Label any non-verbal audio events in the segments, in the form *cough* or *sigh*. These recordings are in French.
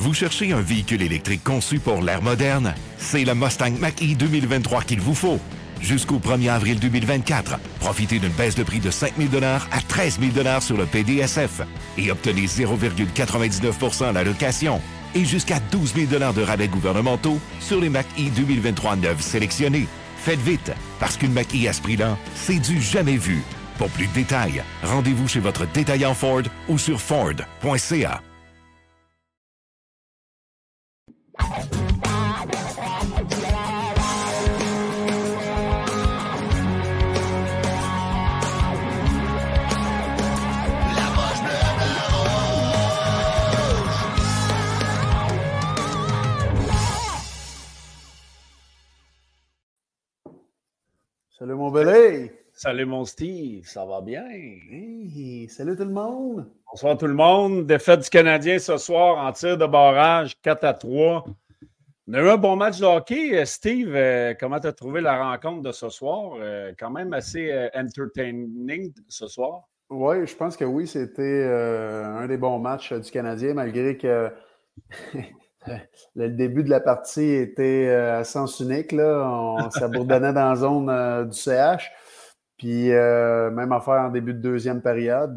Vous cherchez un véhicule électrique conçu pour l'ère moderne? C'est le Mustang Mach-E 2023 qu'il vous faut. Jusqu'au 1er avril 2024, profitez d'une baisse de prix de 5 000 à 13 000 sur le PDSF et obtenez 0,99 à la location et jusqu'à 12 000 de rabais gouvernementaux sur les Mach-E 2023 neufs sélectionnés. Faites vite, parce qu'une Mach-E à ce prix-là, c'est du jamais vu. Pour plus de détails, rendez-vous chez votre détaillant Ford ou sur Ford.ca. Salut mon belé! Salut mon Steve, ça va bien? salut tout le monde! Bonsoir tout le monde. Défaite du Canadien ce soir en tir de barrage, 4 à 3. On a eu un bon match de hockey. Steve, euh, comment tu as trouvé la rencontre de ce soir? Euh, quand même assez euh, entertaining ce soir. Oui, je pense que oui, c'était un des bons matchs du Canadien, malgré que *laughs* le début de la partie était à sens unique. Là. On s'abourdonnait dans la zone du CH. Puis même affaire en début de deuxième période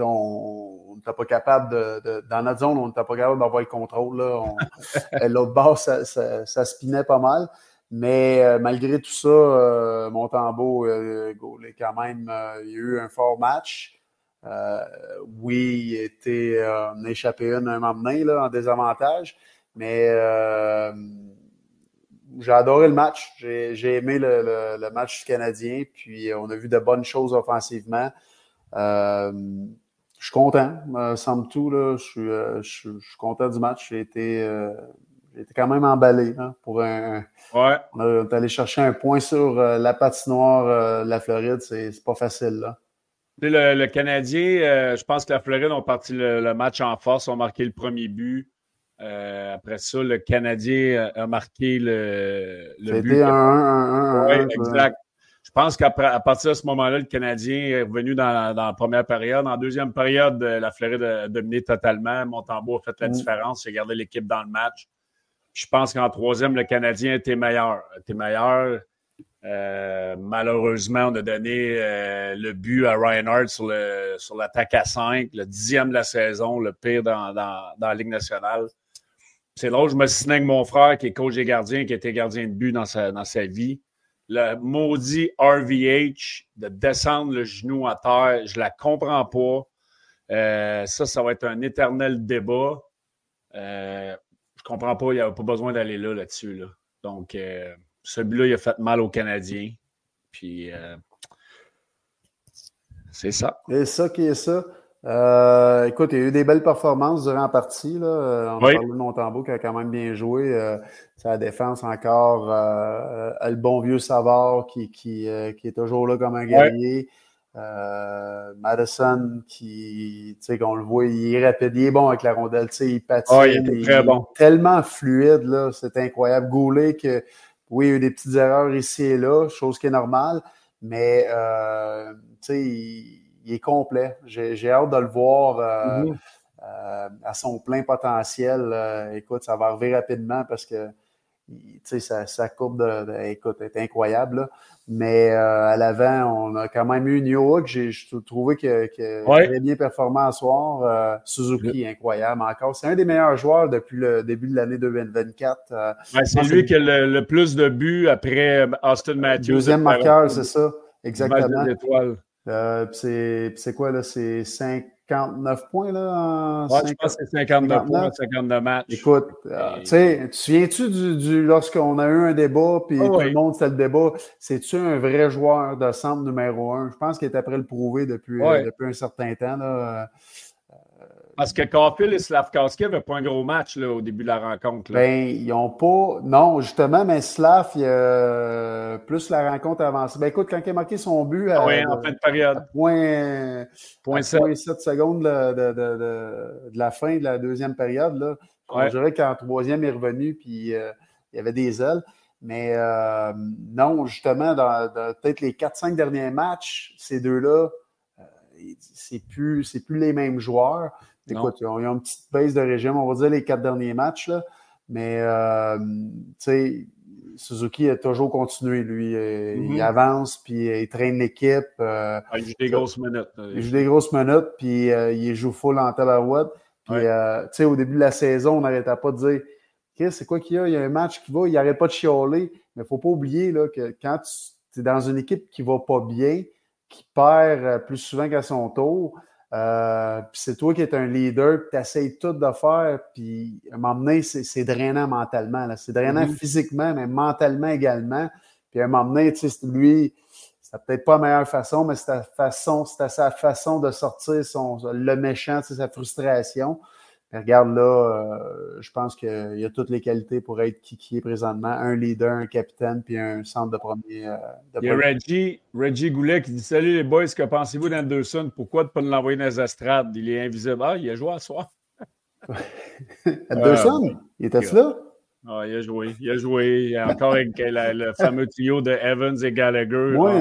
on n'était pas capable de, Dans notre zone, on n'était pas capable d'avoir le contrôle. *laughs* L'autre bord, ça, ça, spinait pas mal. Mais euh, malgré tout ça, euh, Montembeau, euh, quand même, il y a eu un fort match. oui, il était a échappé une un moment donné, là, en désavantage. Mais j'ai adoré le match. J'ai aimé le, le, match du Canadien. Puis on a vu de bonnes choses offensivement je suis content. Euh, somme tout, là, je, suis, euh, je, suis content du match. J'ai été, euh, quand même emballé hein, pour un. Ouais. On est allé chercher un point sur euh, la patinoire de la Floride. C'est, pas facile. Là. Le, le Canadien, je pense que la Floride ont parti le, match en force, ont marqué le premier but. après ça, le Canadien a marqué le, le but. C'était un 1 1 exact. Je pense qu'à partir de ce moment-là, le Canadien est revenu dans, la première période. En deuxième période, euh, la Floride a dominé totalement. Montembeau a fait la mm. différence. Il a gardé l'équipe dans le match. je pense qu'en troisième, le Canadien était meilleur. Était meilleur. Euh, malheureusement, on a donné euh, le but à Ryan sur, le, sur l'attaque à 5, le dixième de la saison, le pire dans, la Ligue nationale. C'est où je me suis avec mon frère, qui est coach des gardiens, qui était gardien de but dans sa, dans sa vie le maudit RVH de descendre le genou à terre, je la comprends pas. Euh, ça, ça va être un éternel débat. Euh, je comprends pas, il n'y a pas besoin d'aller là, là-dessus. Là. Donc, euh, celui-là, il a fait mal aux Canadiens. Puis, c'est ça. C'est ça qui est ça. Euh, écoute, il y a eu des belles performances durant la partie. Là. Euh, on oui. de Montembeau qui a quand même bien joué. Euh, sa défense encore. Euh, le bon vieux Savard qui, qui, qui, est toujours là comme un guerrier. Madison qui, tu sais, qu'on le voit, il est rapide, il est bon avec la rondelle, tu sais, il patine. il, est très bon. tellement fluide, là, c'est incroyable. Goulet que, oui, il y a eu des petites erreurs ici et là, chose qui est normale, mais, tu sais, il il est complet. J'ai hâte de le voir euh, mhm. euh, à son plein potentiel. Euh, écoute, ça va arriver rapidement parce que sa, sa courbe de, écoute, est incroyable. Mais à l'avant, on a quand même eu New que j'ai trouvé que, que très bien performant ce soir. Suzuki, incroyable encore. C'est un des meilleurs joueurs depuis le début de l'année 2024. c'est lui qui a le, plus de buts après Austin Matthews. Deuxième marqueur, c'est ça. Exactement. Euh, c'est quoi, là? C'est 59 points, là? En je pense que c'est 59, points, 59 matchs. Écoute, euh, tu sais, tu viens-tu du, du lorsqu'on a eu un débat, puis ah tout le monde, c'était le débat, c'est-tu un vrai joueur de centre numéro un? Je pense qu'il est après le prouver depuis, depuis un certain temps, là. Parce que Caulfield et Slavkowski n'avaient pas un gros match là, au début de la rencontre. Là. Ben, ils n'ont pas. Non, justement, mais Slav, il a plus la rencontre avancée. Ben écoute, quand il a marqué son but à, oui, en fin de période. point, point 7. 7 secondes de, de, de, de, la fin de la deuxième période, là, je dirais qu'en troisième, il est revenu, puis euh, il y avait des ailes. Mais euh, non, justement, dans, dans peut-être les 4-5 derniers matchs, ces deux-là, euh, c'est plus, plus les mêmes joueurs. Écoute, ils ont, une petite base de régime, on va dire les quatre derniers matchs, là. mais euh, tu sais, Suzuki a toujours continué, lui. Il mm-hmm. avance, puis il traîne l'équipe. Euh, ah, il joue des grosses minutes. Il joue des grosses minutes, puis euh, il joue full en tabarouette. Puis, tu sais, au début de la saison, on n'arrêtait pas de dire c'est quoi qu'il y a? Il y a un match qui va, il n'arrête pas de chialer. Mais il ne faut pas oublier là, que quand tu es dans une équipe qui ne va pas bien, qui perd plus souvent qu'à son tour, euh, puis c'est toi qui es un leader, tu essaies tout de faire, puis à un moment donné, c'est drainant mentalement. C'est drainant mm-hmm. physiquement, mais mentalement également. Puis à un moment donné, tu sais, lui, c'est peut-être pas la meilleure façon, mais c'est façon, c'était sa façon de sortir son, le méchant, sa frustration regarde là, euh, je pense qu'il y a toutes les qualités pour être qui, qui est présentement. Un leader, un capitaine, puis un centre de premier. Euh, il y a Reggie, Reggie Goulet qui dit Salut les boys, que pensez-vous d'Anderson? Pourquoi ne pas l'envoyer dans les estrades? Il est invisible. Ah, il a joué à soir. *laughs* Anderson Il était là? Ah, il a joué. Il a joué. Il a encore avec le fameux trio de Evans et Gallagher. Oui,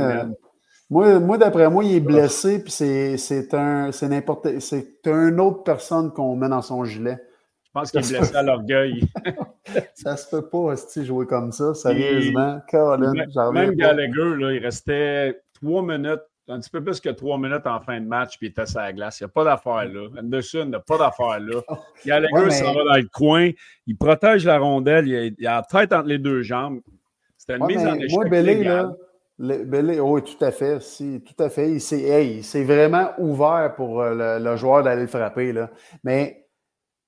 ah, moi, d'après moi, il est blessé, puis c'est un, c'est n'importe, c'est une autre personne qu'on met dans son gilet. Je pense qu'il est blessé à l'orgueil. *laughs* ça se peut pas, si jouer comme ça, sérieusement. même Gallagher, là, il restait trois minutes, un petit peu plus que trois minutes en fin de match, puis il était sur la glace. Il n'y a pas d'affaire là. Anderson n'a pas d'affaire là. *laughs* Gallagher s'en va dans le coin, il protège la rondelle, il a, il a la tête entre les deux jambes. C'était une mise en échec. Moi, Bélé, là, le, oui, tout à fait. Si, tout à fait. Il s'est vraiment ouvert pour euh, le, joueur d'aller le frapper. Là. Mais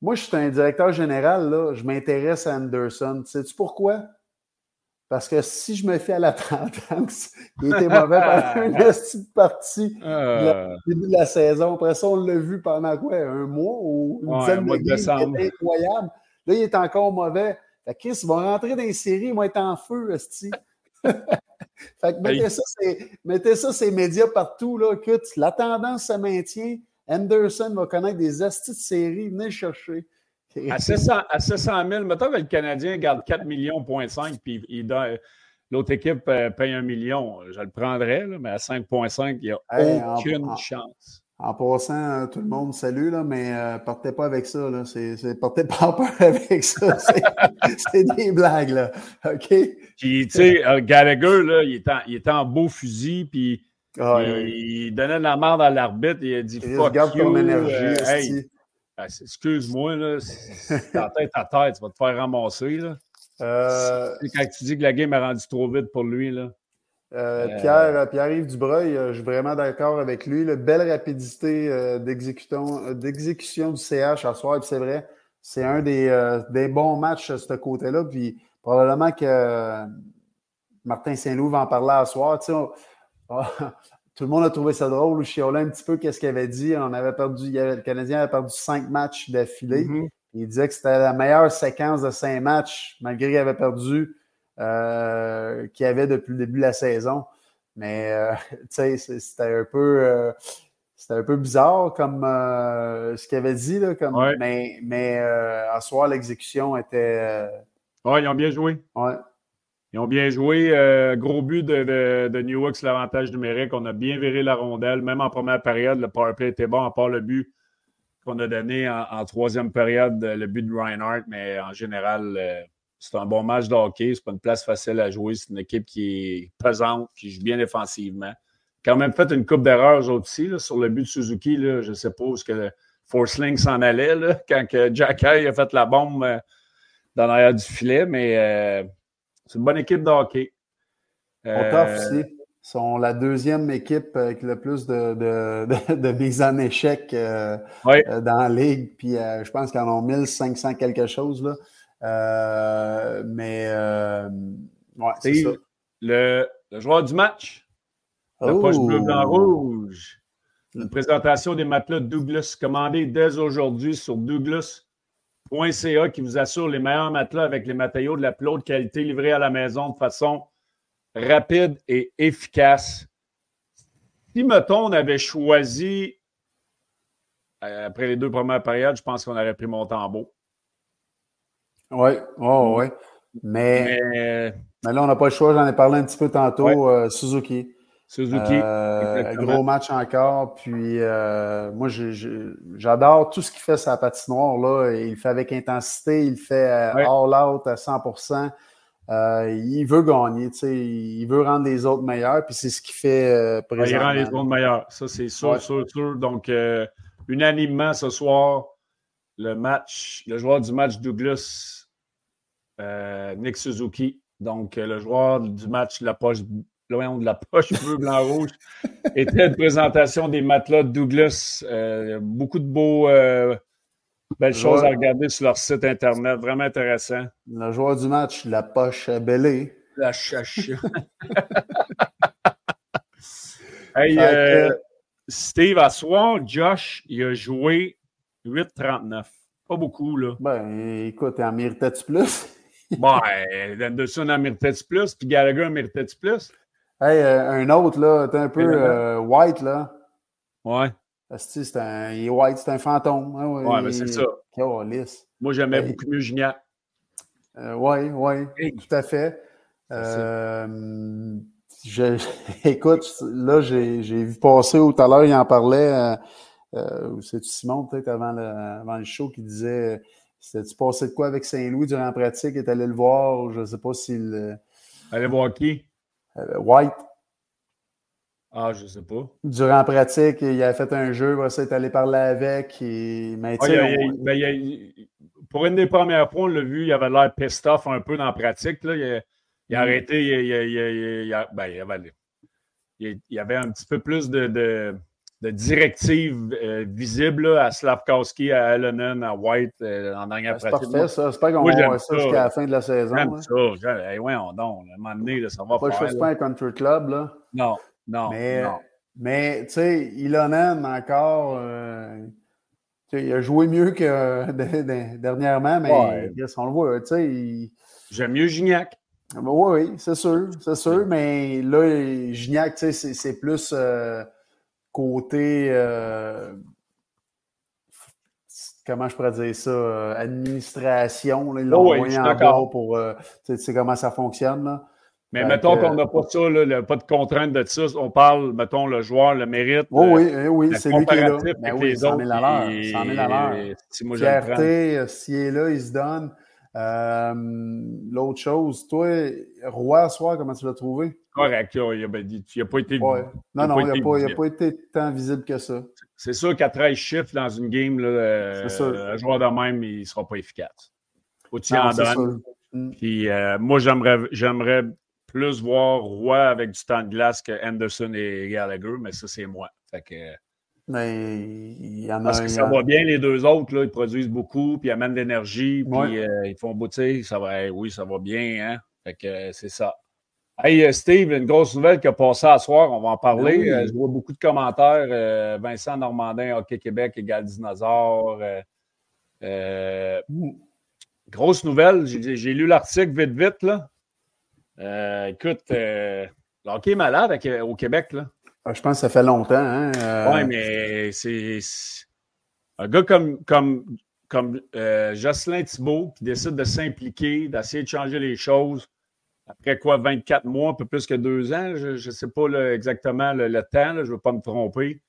moi, je suis un directeur général. Là, je m'intéresse à Anderson. Sais-tu pourquoi? Parce que si je me fais à la *laughs* tendance, il était mauvais pendant *laughs* une petite partie euh... début de la saison. Après ça, on l'a vu pendant quoi? Un mois ou une dizaine de games. incroyable. Là, il est encore mauvais. Fait Chris, il va rentrer dans les séries, il va être en feu, Esti. *laughs* fait que mettez, ça, mettez ça, ces médias partout. Là. La tendance se maintient. Anderson va connaître des astuces de série. Venez le chercher. À 700, à 000, mettons que le Canadien garde 4 millions, point 5, puis l'autre équipe euh, paye 1 million. Je le prendrais, mais à 5,5, il n'y a aucune chance. En passant, euh, tout le monde, salut, là, mais euh, partez pas avec ça. Là. C'est, partez pas peur *laughs* avec ça. C'est, des blagues, là. OK? Puis, tu sais, euh, Gallagher, là, il était, en, il était en beau fusil, puis ah, il, donnait de la merde à l'arbitre. Il a dit Fuck Regarde you, ton énergie. Ben, excuse-moi, là, ta *laughs* tête à tête, tu vas te faire ramasser. Là. Quand tu dis que la game est rendue trop vite pour lui, là. Euh, euh, Pierre, euh, Pierre-Yves Dubreuil, je suis vraiment d'accord avec lui. La belle rapidité d'exécution du CH à soir, c'est vrai, c'est un des, des, bons matchs de ce côté-là. Puis probablement que Martin Saint-Loup va en parler à soir. *laughs* tout le monde a trouvé ça drôle. Chiolin un petit peu qu'est-ce qu'il avait dit. On avait perdu, le Canadien avait perdu cinq matchs d'affilée. Mm-hmm. Il disait que c'était la meilleure séquence de cinq matchs, malgré qu'il avait perdu euh, qu'il y avait depuis le début de la saison. Mais euh, *laughs* sais, c'était un peu euh, c'était un peu bizarre comme ce qu'il avait dit. Là, comme, Mais, mais à soir, l'exécution était. oui, ils ont bien joué. Ouais. Ils ont bien joué. gros but de, de, New York l'avantage numérique. On a bien viré la rondelle. Même en première période, le powerplay était bon, à part le but qu'on a donné en, troisième période, le but de Reinhardt. Mais en général, c'est un bon match de hockey. C'est pas une place facile à jouer. C'est une équipe qui est pesante, qui joue bien défensivement. Quand même fait une coupe d'erreurs aussi sur le but de Suzuki. Là, je sais pas où ce que Forceling s'en allait là, *laughs* quand que Jack a fait la bombe euh, dans l'arrière du filet, mais euh, c'est une bonne équipe de hockey. Euh, aussi. Ils sont la deuxième équipe avec le plus de, de, de, mises en échec euh, dans la ligue. Puis je pense qu'ils en ont 1500 quelque chose. Là. Euh, mais euh, ouais, c'est ça. Le, joueur du match. Le oh. poche bleu, blanc, rouge. Une présentation des matelas Douglas commandée dès aujourd'hui sur douglas.ca qui vous assure les meilleurs matelas avec les matériaux de la plus haute qualité livrés à la maison de façon rapide et efficace. Si, mettons, on avait choisi, euh, après les deux premières périodes, je pense qu'on aurait pris mon tambour. Oui, oh, oui. Mais, mais, là, on n'a pas le choix, j'en ai parlé un petit peu tantôt, euh, Suzuki. Suzuki. gros match encore. Puis moi, j'adore tout ce qu'il fait sa patinoire. Là. Il le fait avec intensité, il le fait all out à 100% euh, il veut gagner, il veut rendre les autres meilleurs, puis c'est ce qu'il fait euh, présentement. Il rend les autres meilleurs, ça c'est sûr, sûr, sûr. Donc, euh, unanimement ce soir, le match, le joueur du match Douglas, Nick Suzuki, donc le joueur du match la poche, loin de la poche *laughs* bleu, blanc, rouge, était une présentation des matelas de Douglas. beaucoup de beaux Belle chose à regarder sur leur site Internet. Vraiment intéressant. Le joueur du match, la poche bellée. La chache. *laughs* *laughs* hey, euh, Steve, à soir, Josh, il a joué 8,39. Pas beaucoup, là. Ben, écoute, en méritais-tu plus? *laughs* ben, Anderson en méritait-tu plus? Puis Gallagher en méritait-tu plus? Hey, euh, un autre, là, t'es un peu euh, white, là. Ouais. C'est un, il est white, c'est un fantôme. Hein, ouais, mais c'est ça. Moi, j'aimais beaucoup mieux Gignac. Euh, oui, oui, tout à fait. Euh, *laughs* écoute, là, j'ai vu passer tout à l'heure, il en parlait, euh, euh c'est Simon peut-être avant le, avant le show qui disait c'était-tu passé de quoi avec Saint-Louis durant la pratique? est allé le voir, je ne sais pas s'il. Allez voir qui? White. Ah, je sais pas. Durant la pratique, il a fait un jeu, il est allé parler avec. Et... Mais, pour une des premières fois, on l'a vu, il avait l'air pissed off un peu dans la pratique. Là. Il, a, mm. arrêté, il, ben, avait, il, y avait un petit peu plus de, de, de directives euh, visibles à Slavkowski, à Allen, à White euh, en dernière pratique. C'est parfait, ça. Pas qu'on voit ça jusqu'à la fin de la saison. J'aime ça. Hey, ouais, on donne. À un moment donné, ça va pas faire. Je pas un country club, là. Non. Non. Mais, mais tu sais, Ilonen encore. Euh, il a joué mieux que *laughs* dernièrement, mais on le voit. Tu sais, J'aime mieux Gignac. oui, oui, c'est sûr, c'est sûr, mais là, Gignac, tu sais, c'est plus euh, côté. Euh, comment je pourrais dire ça? administration. Là, ils l'ont oh oui, en bas pour. tu sais comment ça fonctionne. Là. Mais mettons qu'on n'a pas ça, là, pas de contrainte de ça. On parle, mettons, le joueur, le mérite. Oh, oui, oui, oui c'est lui qui est là. Ben oui, 100 000 à l'heure. 100 000 à l'heure. Si Fierté, euh, s'il est là, il se donne. Euh, L'autre chose, toi, Roi, soir, comment tu l'as trouvé? Correct, il n'a pas été ouais. Non, non, il n'a pas, été tant visible que ça. C'est sûr qu'à 13 chiffres dans une game, là, euh, un joueur de même, il ne sera pas efficace. Faut tu en donnes. Mm. Puis euh, moi, j'aimerais plus voir Roy avec du temps de glace que Anderson et Gallagher, mais ça, c'est moi. Fait que, mais il y en a Parce que ça va bien, les deux autres, là, ils produisent beaucoup, puis ils amènent de l'énergie, puis euh, ils font boutir. Ça va, oui, ça va bien, hein? Fait que euh, c'est ça. Hey, euh, Steve, une grosse nouvelle qui a passé à soir, on va en parler. je vois beaucoup de commentaires. Vincent Normandin, Hockey Québec, égal dinosaure. grosse nouvelle, j'ai lu l'article vite, vite, là. Euh, écoute, euh, le hockey est malade euh, au Québec. Là. Ah, je pense que ça fait longtemps. Hein? Oui, mais c'est un gars comme, comme, comme Jocelyn Thibault qui décide de s'impliquer, d'essayer de changer les choses. Après quoi, 24 mois, un peu plus que deux ans, je ne sais pas exactement le, temps, je ne veux pas me tromper.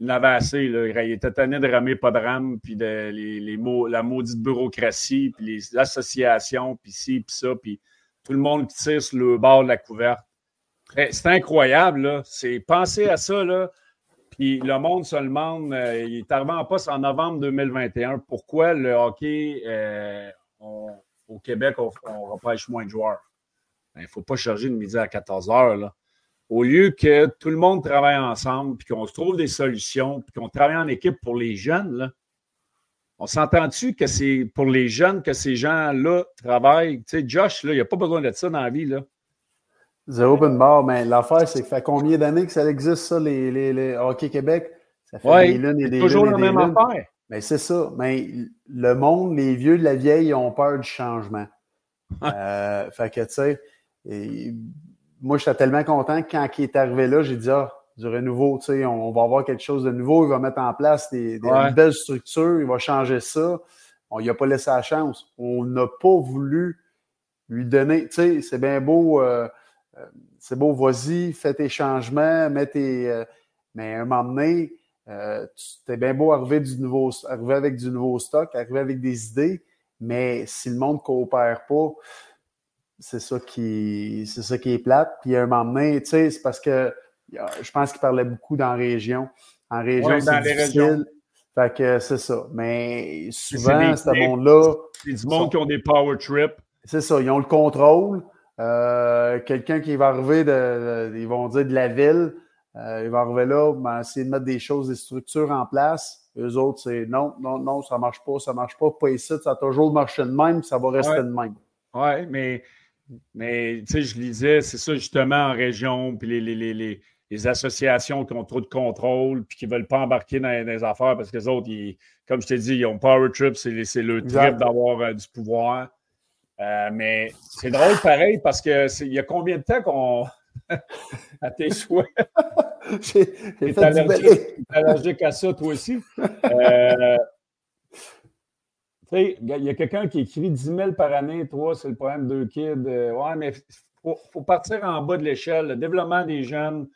Il avait assez. Il était tanné de ramer pas de rame, puis de, les, mots, la maudite bureaucratie, puis les associations, puis ci, puis ça, puis tout le monde qui tire sur le bord de la couverte. Eh, c'est incroyable, là. C'est penser à ça, là. Puis le monde se demande, euh, il est arrivé en poste en novembre 2021, pourquoi le hockey euh, au Québec, on, repêche moins de joueurs? Il ne faut pas charger de midi à 14 heures. Là. Au lieu que tout le monde travaille ensemble, puis qu'on se trouve des solutions, puis qu'on travaille en équipe pour les jeunes, là, on s'entend-tu que c'est pour les jeunes que ces gens-là travaillent? Tu sais, Josh, là, il n'y a pas besoin de ça dans la vie. Là. Zéro open bar, mais l'affaire, c'est que ça fait combien d'années que ça existe, ça, les, les, Hockey Québec? Ça fait des lunes et des toujours la même affaire. Mais c'est ça. Mais le monde, les vieux de la vieille, ont peur du changement. euh, fait que, tu sais, moi, j'étais tellement content que quand il est arrivé là, j'ai dit, ah, du renouveau. Tu sais, on, va avoir quelque chose de nouveau. Il va mettre en place des, belles structures. Il va changer ça. On lui a pas laissé la chance. On n'a pas voulu lui donner. Tu sais, c'est bien beau euh, c'est beau, vas-y, fais tes changements, mets tes. mais à un moment donné, tu es bien beau arriver, du nouveau, arriver avec du nouveau stock, arriver avec des idées, mais si le monde ne coopère pas, c'est ça qui c'est ça qui est plate. Puis à un moment donné, tu sais, c'est parce que je pense qu'il parlait beaucoup dans la région. En région, c'est difficile. Fait que c'est ça. Mais souvent, ce monde-là. C'est du monde qui ont des power trips. C'est ça, ils ont le contrôle. Euh, quelqu'un qui va arriver de, ils vont dire de la ville, euh, il va arriver là, ben, essayer de mettre des choses, des structures en place. Eux autres, c'est non, non, non, ça marche pas, ça marche pas, pas ici, ça a toujours marché de même, ça va rester de même. Oui, mais mais tu sais, je lisais, c'est ça justement en région, puis les, les, les, les, associations qui ont trop de contrôle, puis qui ne veulent pas embarquer dans, les affaires parce que les autres, comme je t'ai dit, ils ont Power Trip, c'est le trip d'avoir euh, du pouvoir. Euh, mais c'est drôle pareil parce que il y a combien de temps qu'on. *laughs* à tes souhaits? *laughs* J'ai allergique, allergique à ça, toi aussi? *laughs* Euh, il y a quelqu'un qui écrit 10 000 par année, toi, c'est le problème de deux kids. Euh, ouais, mais il faut, partir en bas de l'échelle. Le développement des jeunes,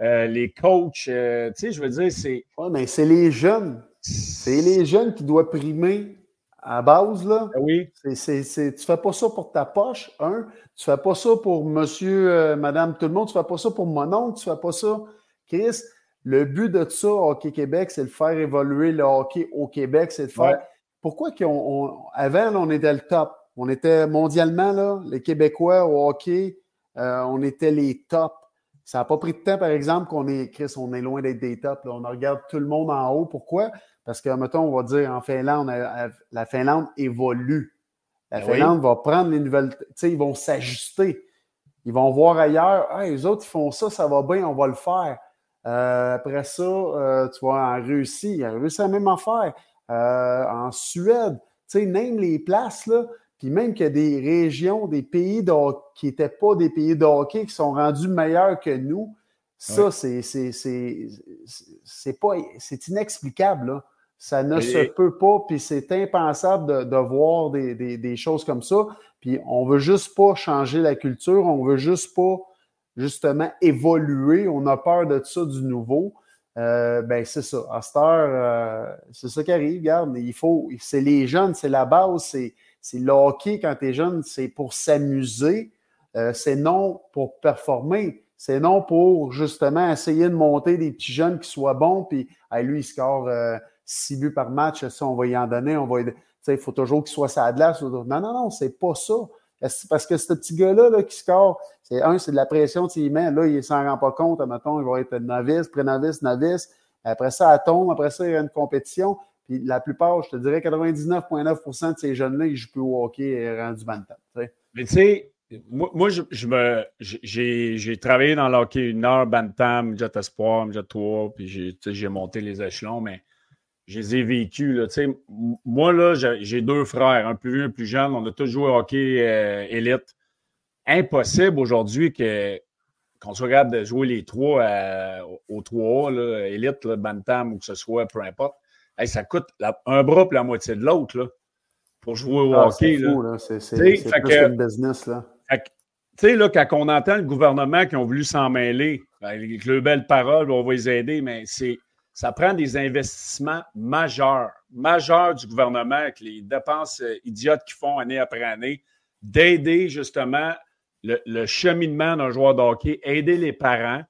euh, les coachs, euh, tu sais, je veux dire, c'est. Oui, mais c'est les jeunes. C'est les jeunes qui doivent primer à base, là. Ah oui. C'est, c'est, tu fais pas ça pour ta poche, un. Tu fais pas ça pour monsieur, madame, tout le monde. Tu fais pas ça pour mon oncle. Tu fais pas ça. Chris, le but de ça, Hockey Québec, c'est de faire évoluer le hockey au Québec. C'est de faire pourquoi qu'on, avant, on était le top? On était mondialement, là, les Québécois au hockey, euh, on était les tops. Ça n'a pas pris de temps, par exemple, qu'on est, Chris, on est loin d'être des tops. On regarde tout le monde en haut. Pourquoi? Parce que, mettons, on va dire en Finlande, euh, la Finlande évolue. La ben Finlande va prendre les nouvelles. Tu sais, ils vont s'ajuster. Ils vont voir ailleurs. Ah, les autres, ils font ça, ça va bien, on va le faire. Euh, après ça, tu vois, en Russie, ils ont réussi la même affaire. Euh, en Suède. Tu sais, même les places, là. Puis même qu'il y a des régions, des pays qui n'étaient pas des pays de hockey qui sont rendus meilleurs que nous. Ça, c'est c'est pas c'est inexplicable. Là. Ça ne se peut pas, puis c'est impensable de, voir des, des, choses comme ça. Puis on veut juste pas changer la culture, on veut juste pas justement évoluer. On a peur de ça du nouveau. Euh, ben c'est ça. À cette heure, euh, c'est ça qui arrive. Regarde, il faut, c'est les jeunes, c'est la base, c'est, c'est hockey quand tu es jeune, c'est pour s'amuser, euh, c'est non pour performer, c'est non pour justement essayer de monter des petits jeunes qui soient bons, puis lui, il score six buts par match, ça, on va y en donner, on va il faut toujours qu'il soit sa glace. Non, non, non, c'est pas ça. Parce que ce petit gars-là là, qui score, c'est un, c'est de la pression qu'il met. Là, il s'en rend pas compte. Mettons, il va être novice, pré-novice, novice. Après ça, elle tombe. Après ça, il y a une compétition. Puis la plupart, je te dirais 99,9% de ces jeunes-là, ils jouent plus au hockey et rendu bantam. Mais tu sais, moi, je, me, j'ai, travaillé dans le hockey une heure, Bantam, Jet Espoir, Jet 3, puis j'ai monté les échelons, mais je les ai vécus. Là, moi, là, j'ai deux frères, un plus vieux, un plus jeune. On a tous joué au hockey euh, élite. Impossible aujourd'hui que, qu'on soit capable de jouer les trois euh, au 3A, élite, Bantam ou que ce soit, peu importe. ça coûte un bras et la moitié de l'autre pour jouer au ah, hockey. C'est C'est plus qu'une business. Là. Tu sais, là, quand on entend le gouvernement qui ont voulu s'en mêler, avec le belles paroles, on va les aider, mais c'est ça prend des investissements majeurs, majeurs du gouvernement avec les dépenses euh, idiotes qu'ils font année après année, d'aider justement le, cheminement d'un joueur de hockey, aider les parents.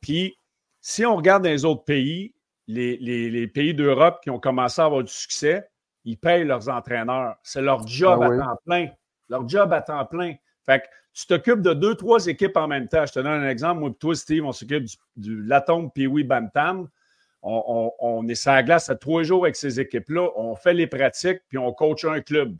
Puis, si on regarde dans les autres pays, les, pays d'Europe qui ont commencé à avoir du succès, ils payent leurs entraîneurs. C'est leur job ah à temps plein. Leur job à temps plein. Fait que tu t'occupes de deux, trois équipes en même temps. Je te donne un exemple. Moi et toi, Steve, on s'occupe du, du Latom Pee-Wee Bantam on, est sur la glace à trois jours avec ces équipes-là, on fait les pratiques, puis on coach un club.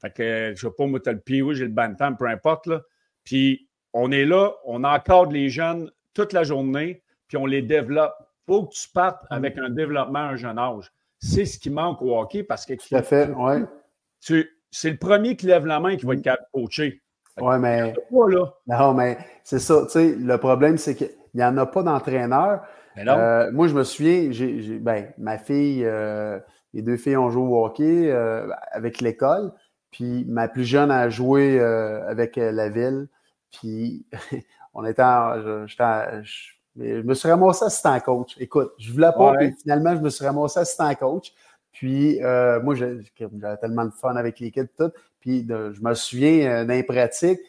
Fait que, je sais pas, moi, tu as le PIW, j'ai le Bantam, peu importe, là. Puis, on est là, on encadre les jeunes toute la journée, puis on les développe. Faut que tu partes mm. avec un développement à un jeune âge. C'est ce qui manque au hockey parce que. Tout à fait, oui. C'est le premier qui lève la main qui va être coaché. Oui, mais. Non, mais c'est ça. Tu sais, le problème, c'est qu'il n'y en a pas d'entraîneur. Euh, moi, je me souviens, ben, ma fille, euh, les deux filles ont joué au hockey euh, avec l'école. Puis ma plus jeune a joué avec la ville. Puis *laughs* on était en, je, me suis ramassé assistant coach. Écoute, je voulais pas, puis finalement, je me suis ramassé assistant coach. Puis euh, moi, j'avais tellement de fun avec l'équipe tout. Puis je me souviens euh, d'un pratique.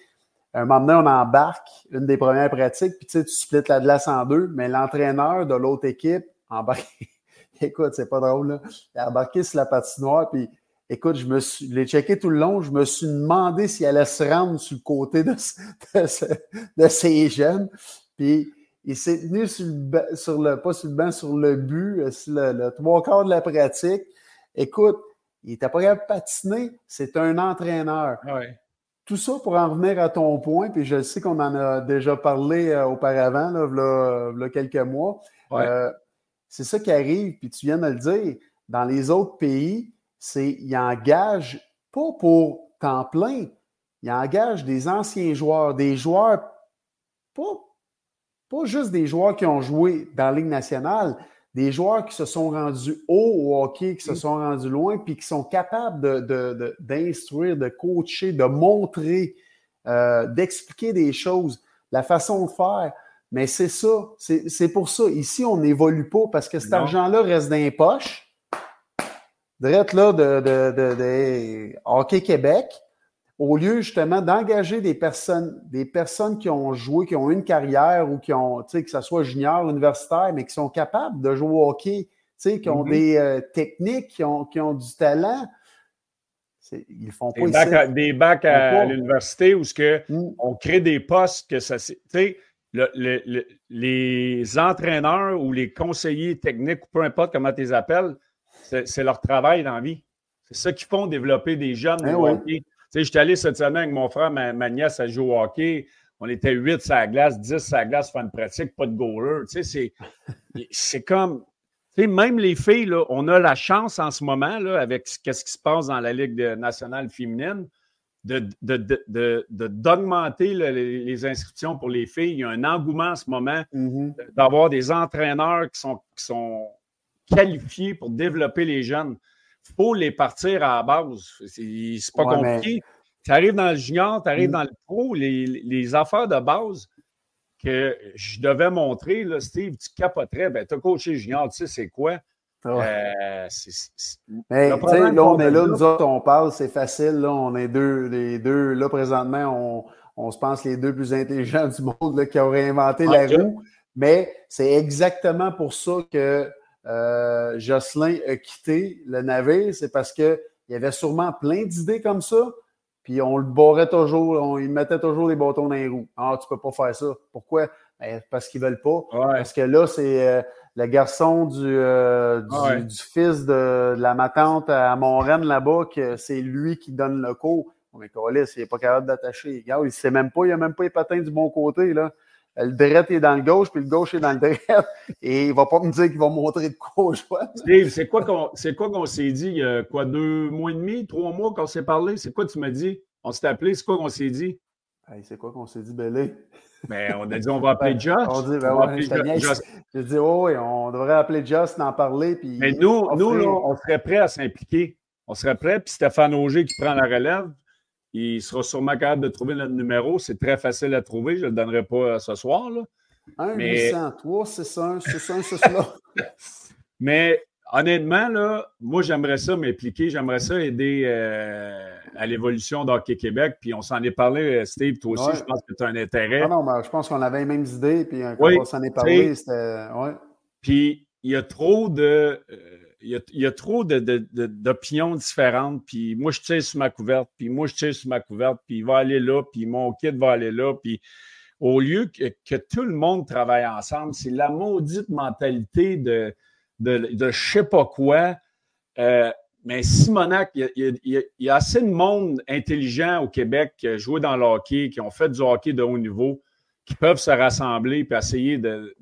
Un moment donné, on embarque, une des premières pratiques, puis tu sais, tu splits la glace en deux, mais l'entraîneur de l'autre équipe embarque. *laughs* écoute, c'est pas drôle, là. Il a embarqué sur la patinoire, puis écoute, je me suis, l'ai checké tout le long, je me suis demandé s'il allait se rendre sur le côté de, ses *laughs* jeunes. Puis il s'est tenu sur le, pas sur le banc, sur le but, euh, le, trois quarts de la pratique. Écoute, il n'était pas capable de patiner, c'est un entraîneur. Tout ça pour en revenir à ton point, puis je sais qu'on en a déjà parlé euh, auparavant, là, là, quelques mois. Euh, c'est ça qui arrive, puis tu viens de le dire. Dans les autres pays, c'est ils engagent pas pour temps plein, ils engagent des anciens joueurs, des joueurs pas pas juste des joueurs qui ont joué dans la Ligue nationale, des joueurs qui se sont rendus haut au hockey, qui se sont rendus loin, puis qui sont capables d'instruire, de, de, coacher, de montrer, euh, d'expliquer des choses, la façon de faire. Mais c'est ça, c'est pour ça. Ici, on n'évolue pas parce que cet argent-là reste dans les poches. Direct là de, de, de Hockey Québec au lieu justement d'engager des personnes, des personnes qui ont joué, qui ont une carrière ou qui ont, tu sais, que ce soit junior, universitaire, mais qui sont capables de jouer au hockey, tu sais, qui ont mm-hmm. des euh, techniques, qui ont, qui ont du talent. Ils font pas des bacs à, des bacs à l'université où ce que mm. on crée des postes que ça, tu sais, les entraîneurs ou les conseillers techniques, ou peu importe comment tu les appelles, c'est leur travail dans la vie. C'est ça qui font développer des jeunes ben hockey sais, j'étais allé cette semaine avec mon frère, ma, nièce, à jouer au hockey. On était 8 sur la glace, 10 sur la glace, faire une pratique, pas de goaler. Tu sais, *laughs* c'est comme. Tu sais, même les filles, là, on a la chance en ce moment, là, avec ce qui se passe dans la Ligue nationale féminine, d'augmenter de, de, les, inscriptions pour les filles. Il y a un engouement en ce moment mm-hmm. d'avoir des entraîneurs qui sont, qui sont qualifiés pour développer les jeunes faut les partir à la base. C'est pas compliqué. Tu arrives dans le junior, tu arrives mm. dans le pro, les, affaires de base que je devais montrer, là, Steve, tu capoterais, ben, tu as coaché junior, tu sais, c'est quoi? Euh, Mais là, on est là, nous autres, on parle, c'est facile, là, on est deux, les deux, là, présentement, on, on se pense les deux plus intelligents *laughs* du monde là, qui auraient inventé la roue. Mais c'est exactement pour ça que euh, Jocelyn a quitté le navire, c'est parce qu'il y avait sûrement plein d'idées comme ça, puis on le barrait toujours, on lui mettait toujours des bâtons dans les roues. Ah, tu peux pas faire ça. Pourquoi? Ben, parce qu'ils veulent pas. Parce que là, c'est euh, le garçon du, euh, du, fils de, la matante à Montréal là-bas, que c'est lui qui donne le cours. Mais Colis, il n'est pas capable d'attacher. Il ne sait même pas, il n'a même pas les patins du bon côté. Là. Le droit est dans le gauche, puis le gauche est dans le droit. *laughs* Et il va pas me dire qu'il va montrer de quoi je Steve, c'est quoi qu'on s'est dit il y a quoi, deux mois et demi, trois mois qu'on s'est parlé? C'est quoi tu m'as dit? On s'est appelé, c'est quoi qu'on s'est dit? c'est quoi qu'on s'est dit, Belé? Ben, on a dit on va appeler *laughs* Josh. On dit, ben ouais, J'ai dit, oh, oui, on devrait appeler Josh, en parler. Puis Mais nous, nous là, on serait prêts à s'impliquer. On serait prêts, puis Stéphane Auger qui prend la relève, il sera sûrement capable de trouver notre numéro. C'est très facile à trouver. Je ne le donnerai pas ce soir. Là. 1 Mais... 803 601 601 6 Mais honnêtement, là, moi, j'aimerais ça m'impliquer. J'aimerais ça aider euh, à l'évolution d'Hockey Québec. Puis on s'en est parlé, euh, Steve, toi aussi. Je pense que tu as un intérêt. Ah non, mais je pense qu'on avait les mêmes idées. Puis quand on s'en est parlé, c'était. Ouais. Puis il y a trop de. Euh, il y a, trop d'opinions différentes. Puis moi, je tire sur ma couverte, puis moi, je tire sur ma couverte, puis il va aller là, puis mon kit va aller là. Puis au lieu que, tout le monde travaille ensemble, c'est la maudite mentalité de, de, de je sais pas quoi. Euh, mais Simonac, il y, a, assez de monde intelligent au Québec qui a joué dans le hockey, qui ont fait du hockey de haut niveau, qui peuvent se rassembler et essayer de,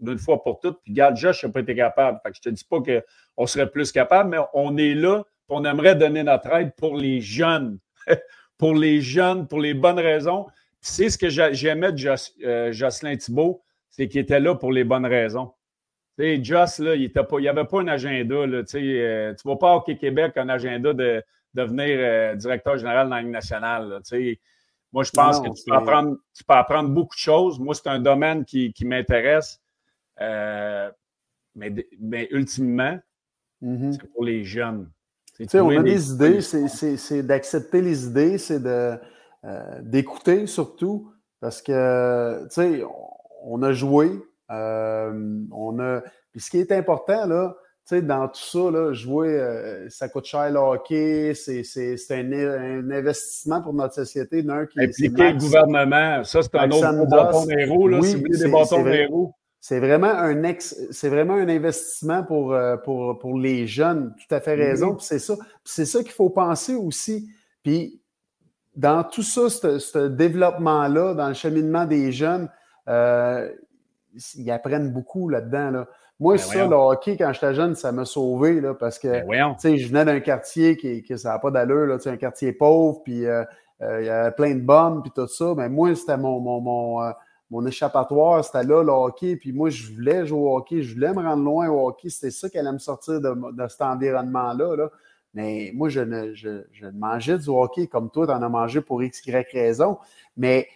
d'une fois pour toutes. Puis, regarde, Josh n'a pas été capable. Fait que je te dis pas qu'on serait plus capable, mais on est là, on aimerait donner notre aide pour les jeunes. *laughs* pour les jeunes, pour les bonnes raisons. C'est ce que j'aimais de euh, Jocelyn Thibault, c'est qu'il était là pour les bonnes raisons. Tu sais, Joss, là, il n'y avait pas un agenda. Là, tu ne euh, vas pas au Québec un agenda de devenir euh, directeur général dans la Ligue nationale. Moi, je pense que tu peux, apprendre, tu peux, apprendre, beaucoup de choses. Moi, c'est un domaine qui, qui m'intéresse. Euh, mais, mais, ultimement, mm-hmm. c'est pour les jeunes. on a des idées, c'est d'accepter les idées, c'est euh, d'écouter surtout. Parce que, tu sais, on a joué, euh, on a. Puis ce qui est important, là, dans tout ça, là, jouer, euh, ça coûte cher le hockey, c'est un, un, investissement pour notre société. D'un qui Impliquer le gouvernement, ça, c'est un autre bâton d'héros, là, oui, des bâtons d'héros. C'est vraiment un ex, c'est vraiment un investissement pour, euh, pour, pour les jeunes. Tout à fait raison. c'est ça, c'est ça qu'il faut penser aussi. Puis dans tout ça, ce développement-là, dans le cheminement des jeunes, euh, ils apprennent beaucoup là-dedans. Là. Moi, ben ça, le hockey, quand j'étais jeune, ça m'a sauvé là, parce que ben je venais d'un quartier qui, qui ça n'a pas d'allure, là, un quartier pauvre, puis euh, euh, il y avait plein de bombes, puis tout ça. Mais moi, c'était mon, mon, mon, mon, échappatoire, c'était là, le hockey. Puis moi, je voulais jouer au hockey, je voulais me rendre loin au hockey. C'était ça qui allait me sortir de, de cet environnement-là. Là. Mais moi, je ne, je, je mangeais du hockey comme toi, tu en as mangé pour X, Y raison. Mais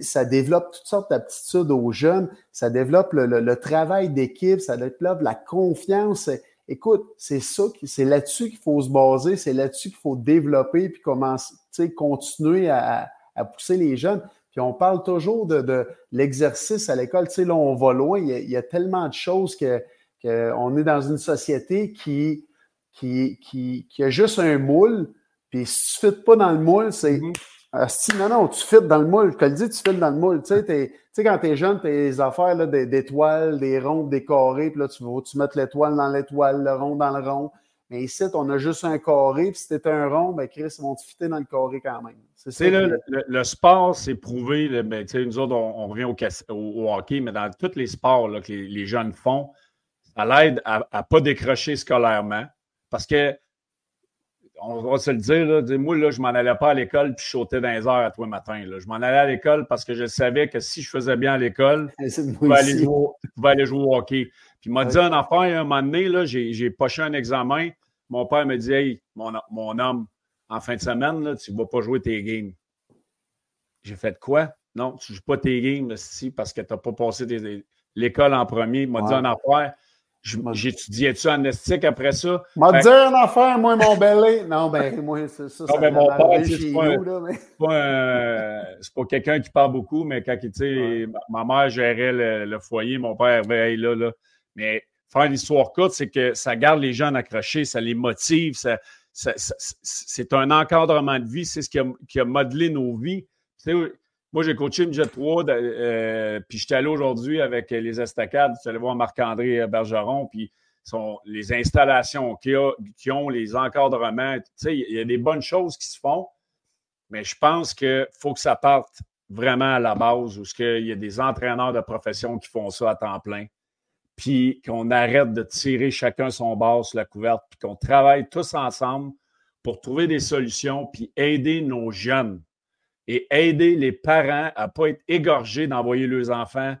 ça développe toutes sortes d'aptitudes aux jeunes, ça développe le, travail d'équipe, ça développe la confiance. Écoute, c'est ça, c'est là-dessus qu'il faut se baser, c'est là-dessus qu'il faut développer puis commencer, continuer à, pousser les jeunes. Puis on parle toujours de, l'exercice à l'école. Tu sais, là, on va loin. Il y a, tellement de choses que, on est dans une société qui, qui, qui, qui a juste un moule. Puis si tu ne pas dans le moule, c'est mm-hmm. Ah, si, non, non, tu fites dans le moule. Je te le dis, tu fites dans le moule. Tu sais, quand tu es jeune, tu as des affaires d'étoiles, des rondes, des carrés, puis là, tu vas tu mettre l'étoile dans l'étoile, le rond dans le rond. Mais ici, on a juste un carré, puis si c'était un rond, ben Chris, ils vont te fitter dans le carré quand même. C'est le, le, sport, c'est prouvé. Ben, nous autres, on, revient au, au, hockey, mais dans tous les sports que les, jeunes font, ça l'aide à ne pas décrocher scolairement. Parce que on va se le dire, là, moi, là, je m'en allais pas à l'école puis je sautais dans les heures à tous les matins. Là. Je m'en allais à l'école parce que je savais que si je faisais bien à l'école, *laughs* je pouvais aller, aller, jouer au hockey. Puis il m'a dit un enfant, un moment donné, là, j'ai, j'ai poché un examen. Mon père me dit Hey, mon, mon homme, en fin de semaine, là, tu ne vas pas jouer tes games. J'ai fait quoi? Non, tu ne joues pas tes games ici parce que tu n'as pas passé l'école en premier. Il m'a dit un affaire J'étudiais-tu en estique après ça? M'a dit un affaire, moi, mon belé. Non, ben, moi, ça, ça, non, mais mon père, c'est pas, pas, quelqu'un qui parle beaucoup, mais quand, tu sais, ma mère gérait le, foyer, mon père avait, là, là. Mais faire une histoire courte, c'est que ça garde les gens accrochés, ça les motive, c'est un encadrement de vie, c'est ce qui a, qui modelé nos vies. Moi, j'ai coaché une Jet 3, euh, puis j'étais allé aujourd'hui avec les estacades. Tu allé voir Marc-André Bergeron, puis les installations qu'ils ont, les encadrements. Tu sais, il y a des bonnes choses qui se font, mais je pense qu'il faut que ça parte vraiment à la base, où il y a des entraîneurs de profession qui font ça à temps plein, puis qu'on arrête de tirer chacun son bas sur la couverte, puis qu'on travaille tous ensemble pour trouver des solutions, puis aider nos jeunes et aider les parents à ne pas être égorgés d'envoyer leurs enfants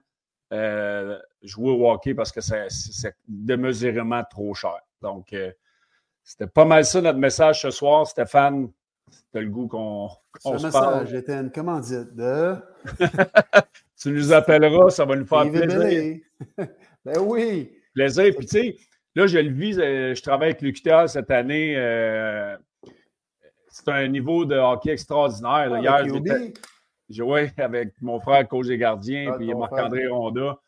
euh, jouer au hockey parce que c'est démesurément trop cher. Donc, euh, c'était pas mal ça notre message ce soir. Stéphane, c'était le goût qu'on qu se parle? J'étais une commandite de... *laughs* tu nous appelleras, ça va nous faire plaisir. *laughs* ben oui. Plaisir. Puis tu sais, là, je le vis, euh, je travaille avec l'UQTR cette année c'est un niveau de hockey extraordinaire. Ah, Hier, j'étais joué avec mon frère, coach des gardiens, ah, puis Marc-André Ronda.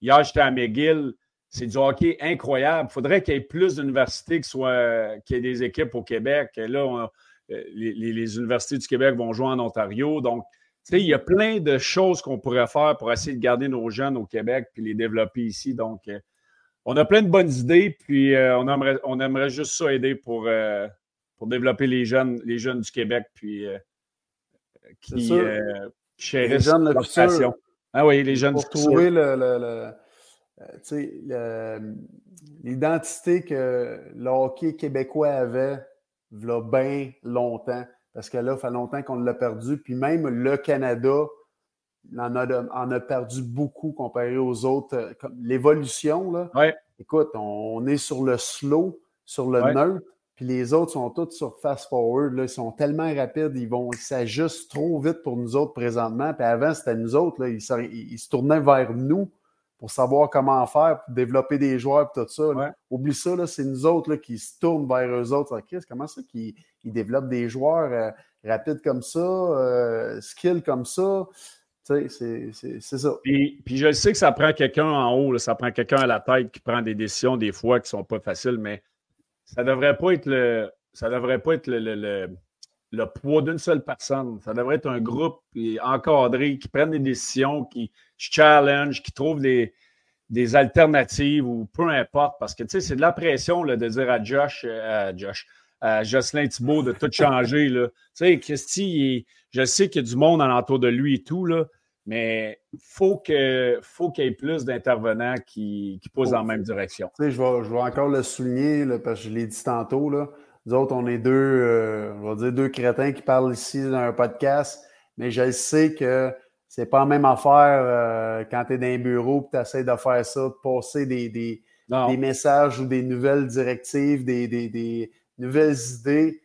Hier, j'étais à McGill. C'est du hockey incroyable. Il faudrait qu'il y ait plus d'universités, qu'il y ait des équipes au Québec. là, euh, les, universités du Québec vont jouer en Ontario. Donc, il y a plein de choses qu'on pourrait faire pour essayer de garder nos jeunes au Québec puis les développer ici. Donc, euh, on a plein de bonnes idées, puis euh, on, aimerait, on aimerait juste ça aider pour, pour développer les jeunes, les jeunes du Québec, puis euh, qui euh, chérissent leur passion. Ah oui, les jeunes pour trouver le, euh, l'identité que le hockey québécois avait il y a bien longtemps. Parce que là, il fait longtemps qu'on l'a perdu. Puis même le Canada en a, en a perdu beaucoup comparé aux autres. L'évolution, là, écoute, on, est sur le slow, sur le neutre. puis les autres sont tous sur fast-forward. Ils sont tellement rapides, ils vont s'ajustent trop vite pour nous autres présentement. Puis avant, c'était nous autres, là, ils, se, tournaient vers nous pour savoir comment faire, pour développer des joueurs et tout ça. Oublie ça, c'est nous autres là, qui se tournent vers eux autres. comment ça qu'ils développent des joueurs euh, rapides comme ça, euh, skills comme ça? C'est ça. Puis, puis, je sais que ça prend quelqu'un en haut, ça prend quelqu'un à la tête qui prend des décisions des fois qui ne sont pas faciles, mais ça devrait pas être le, ça devrait pas être le, le, poids d'une seule personne. Ça devrait être un groupe encadré qui prenne des décisions, qui challenge, qui trouve des, alternatives ou peu importe. Parce que tu sais, c'est de la pression là, de dire à Josh, euh, à Josh, à Jocelyn Thibault de tout changer. Tu sais, Christy, je sais qu'il y a du monde alentour de lui et tout, là, mais faut que, faut qu'il y ait plus d'intervenants qui, qui poussent dans la même direction. Tu sais, je vais, je encore le souligner, parce que je l'ai dit tantôt. Là. Nous autres, on est deux, euh, on va dire deux crétins qui parlent ici dans un podcast, mais je sais que c'est pas la même affaire euh, quand tu es dans un bureau et tu essaies de faire ça, de passer des, des, des, messages ou des nouvelles directives, des, des nouvelles idées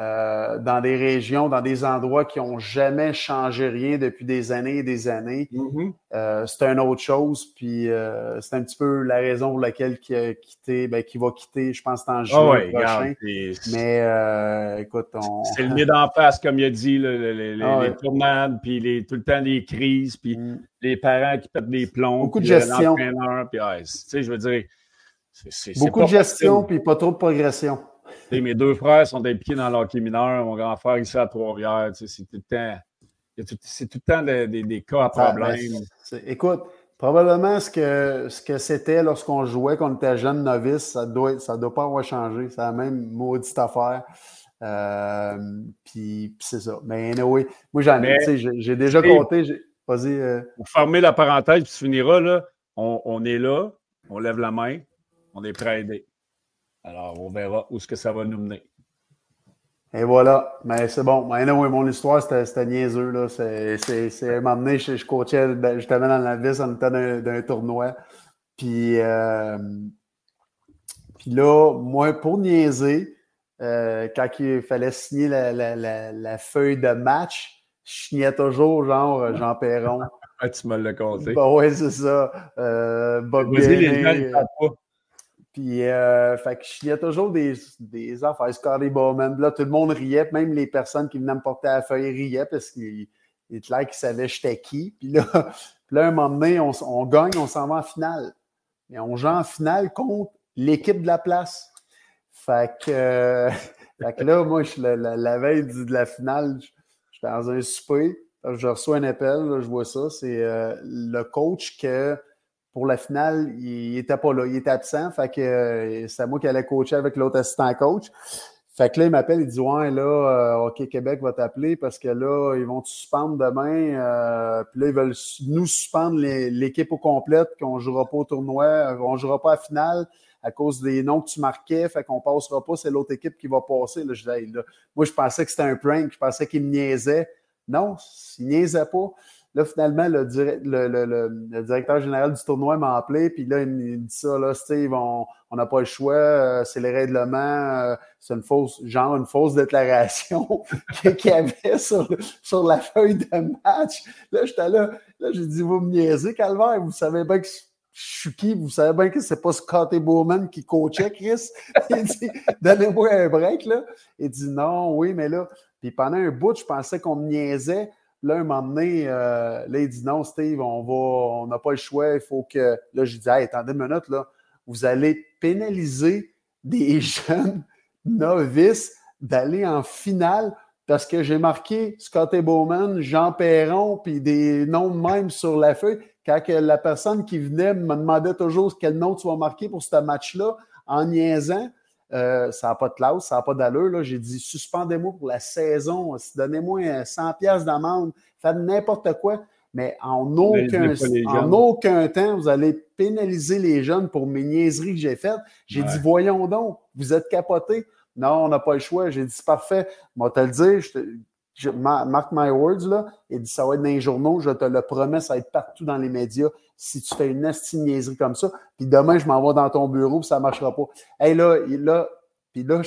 euh, dans des régions, dans des endroits qui n'ont jamais changé rien depuis des années et des années. Mm-hmm. Euh, c'est une autre chose. Puis euh, c'est un petit peu la raison pour laquelle qui a quitté, ben, qui va quitter, je pense, en juin oh prochain. Mais écoute, on... C'est le nez d'en face, comme il a dit, les, ah tournades, puis les, tout le temps les crises, puis mm. les parents qui pètent des plombs. Beaucoup de gestion. Puis, je veux dire, Beaucoup de gestion, puis pas trop de progression mes deux frères sont impliqués dans l'hockey mineur. Mon grand frère ici à Trois-Rivières. C'est tout le temps. C'est tout le temps des, cas à ben, problème. écoute, probablement ce que ce que c'était lorsqu'on jouait, quand on était jeune novice, ça doit ça doit pas avoir changé. C'est la même maudite affaire. Euh, puis, c'est ça. Mais anyway, moi j'en ai, j'ai déjà compté. Vas-y. Euh. Pour fermer la parenthèse, puis tu finiras, là, on, on est là, on lève la main, on est prêt à aider. Alors, on verra où ce que ça va nous mener. Et voilà. Mais c'est bon. Mais oui, mon histoire, c'était niaiseux. Là. C'est, un moment donné, je, je coachais ben, justement dans la vis en étant d'un, tournoi. Puis, euh, puis là, moi, pour niaiser, euh, quand il fallait signer la, feuille de match, je signais toujours genre Jean Perron. *laughs* ah, tu me l'as compté. Bah ouais, c'est ça. Euh, Bob les puis, euh, fait a toujours des, des affaires. Scotty Bowman, là, tout le monde riait, même les personnes qui venaient me porter la feuille riaient parce qu'il était clair qu'ils savaient j'étais qui. Puis là, *laughs* là, un moment donné, on, gagne, on s'en va en finale. Mais on joue en finale contre l'équipe de la place. Fait que, euh, *laughs* fait que là, moi, je, la, veille de la finale, j'étais dans un souper. Je reçois un appel, je vois ça. C'est euh, le coach que pour la finale, il n'était pas là, il était absent. Fait que euh, c'est moi qui allais coacher avec l'autre assistant coach. Fait que là, il m'appelle, il dit Ouais, là, euh, OK Québec va t'appeler parce que là, ils vont te suspendre demain. Euh, puis là, ils veulent nous suspendre l'équipe au complète, qu'on ne jouera pas au tournoi, on ne jouera pas à la finale à cause des noms que tu marquais, fait qu'on passera pas, c'est l'autre équipe qui va passer. Moi, je pensais que c'était un prank, je pensais qu'il me niaisait. Non, il niaisait pas. Là, finalement, le, directeur général du tournoi m'a appelé, puis là, il me dit ça, là, Steve, on n'a pas le choix, euh, c'est les règlements, euh, c'est une fausse, genre une fausse déclaration *laughs* qu'il y avait sur, sur la feuille de match. Là, j'étais là, là, j'ai dit, vous me niaisez, Calvaire, vous savez bien que je suis qui? Vous savez bien que c'est pas Scotty Bowman qui coachait, Chris. *laughs* il dit, donnez-moi un break, là. Il dit, non, oui, mais là. Puis pendant un bout, je pensais qu'on me niaisait. Là, un moment donné, euh, là, il dit non, Steve, on va, on n'a pas le choix, il faut que. Là, je dis, hey, attendez une minute, là, vous allez pénaliser des *laughs* jeunes novices d'aller en finale parce que j'ai marqué Scotty Bowman, Jean Perron, puis des noms même sur la feuille. Quand la personne qui venait me demandait toujours quel nom tu vas marquer pour ce match-là, en niaisant, euh, ça n'a pas de classe, ça n'a pas d'allure. J'ai dit suspendez-moi pour la saison, donnez-moi 100 pièces d'amende, faites n'importe quoi. Mais en aucun, en aucun temps, vous allez pénaliser les jeunes pour mes niaiseries que j'ai faites. J'ai dit voyons donc, vous êtes capotés. Non, on n'a pas le choix. J'ai dit c'est parfait. Moi, te le dire, je, je, mark my words, là, il dit ça va être dans les journaux, je te le promets, ça va être partout dans les médias. Si tu fais une niaiserie comme ça, puis demain, je m'en vais dans ton bureau, puis ça ne marchera pas. Hey, là, là, Puis là,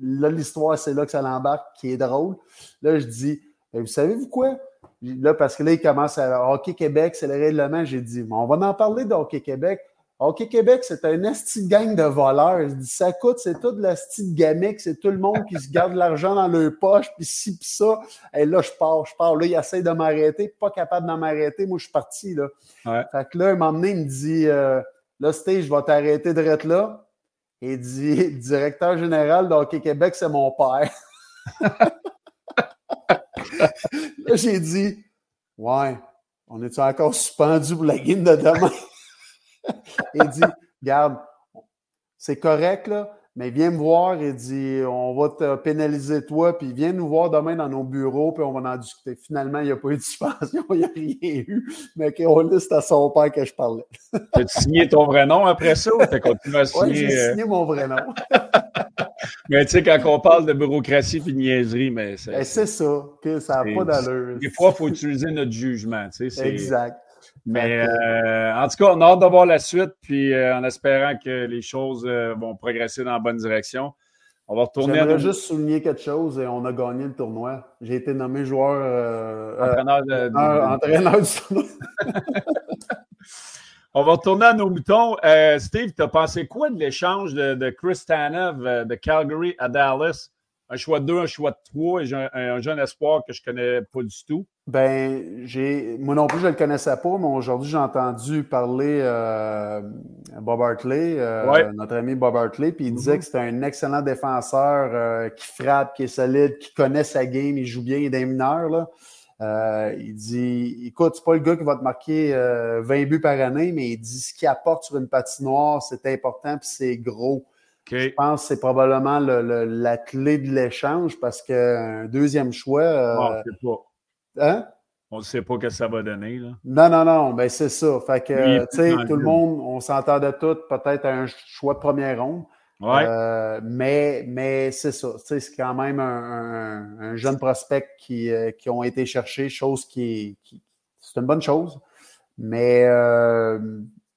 là l'histoire, c'est là que ça l'embarque, qui est drôle. Là, je dis, vous savez-vous quoi? Là, parce que là, il commence à Hockey Québec, c'est le règlement. J'ai dit, on va en parler de Hockey Québec. Hockey Québec, c'est un esti gang de voleurs. Je dis, ça coûte, c'est tout la style gamique, c'est tout le monde qui se garde l'argent dans leur poche, puis ci, puis ça. Et là, je pars, je pars. Là, il essaie de m'arrêter, pas capable de m'arrêter. Moi, je suis parti, là. Fait que là, il m'a emmené, il me dit, euh, là, Steve, je vais t'arrêter de être là. Et il dit, *laughs* directeur général de Hockey Québec, c'est mon père. *laughs* là, j'ai dit, ouais, on est encore suspendu pour la game de demain? *laughs* il dit Garde, c'est correct, là, mais viens me voir. Il dit On va te pénaliser toi, puis viens nous voir demain dans nos bureaux, puis on va en discuter. Finalement, il n'y a pas eu de suspension, *laughs* il n'y a rien eu. Mais on c'est à son père que je parlais. *laughs* As-tu signé ton vrai nom après ça ou as continué à signer? Oui, j'ai euh? signé mon vrai nom. mais tu sais, quand on parle de bureaucratie et de niaiserie, mais c'est. Ben, c'est ça, que ça n'a pas d'allure. Des fois, il faut utiliser notre jugement. Tu sais, exact. Mais euh, en tout cas, on a hâte de voir la suite, puis euh, en espérant que les choses euh, vont progresser dans la bonne direction. On va retourner J'aimerais à juste souligner quelque chose et on a gagné le tournoi. J'ai été nommé joueur entraîneur, de, entraîneur du tournoi. *laughs* on va retourner à nos moutons. Steve, tu as pensé quoi de l'échange de, de Chris Tanev de Calgary à Dallas? Un choix de deux, un choix de trois et un, jeune espoir que je ne connais pas du tout. Ben, j'ai moi non plus, je ne le connaissais pas, mais aujourd'hui, j'ai entendu parler euh, Bob Hartley, euh, notre ami Bob Hartley, puis il disait mm-hmm. que c'était un excellent défenseur euh, qui frappe, qui est solide, qui connaît sa game, il joue bien, il est des mineurs. Là. il dit Écoute, c'est pas le gars qui va te marquer 20 buts par année, mais il dit ce qu'il apporte sur une patinoire, c'est important puis c'est gros. Je pense que c'est probablement la clé de l'échange parce qu'un deuxième choix. Euh, on ne sait pas. Hein? On ne sait pas ce que ça va donner. Là. Non, non, non. Ben, c'est ça. Fait que, tu sais, tout le monde, on s'entendait tous peut-être à un choix de première ronde. Ouais. Euh, mais mais c'est ça. C'est quand même un, jeune prospect qui, euh, qui ont été cherchés, chose qui, qui c'est une bonne chose. Mais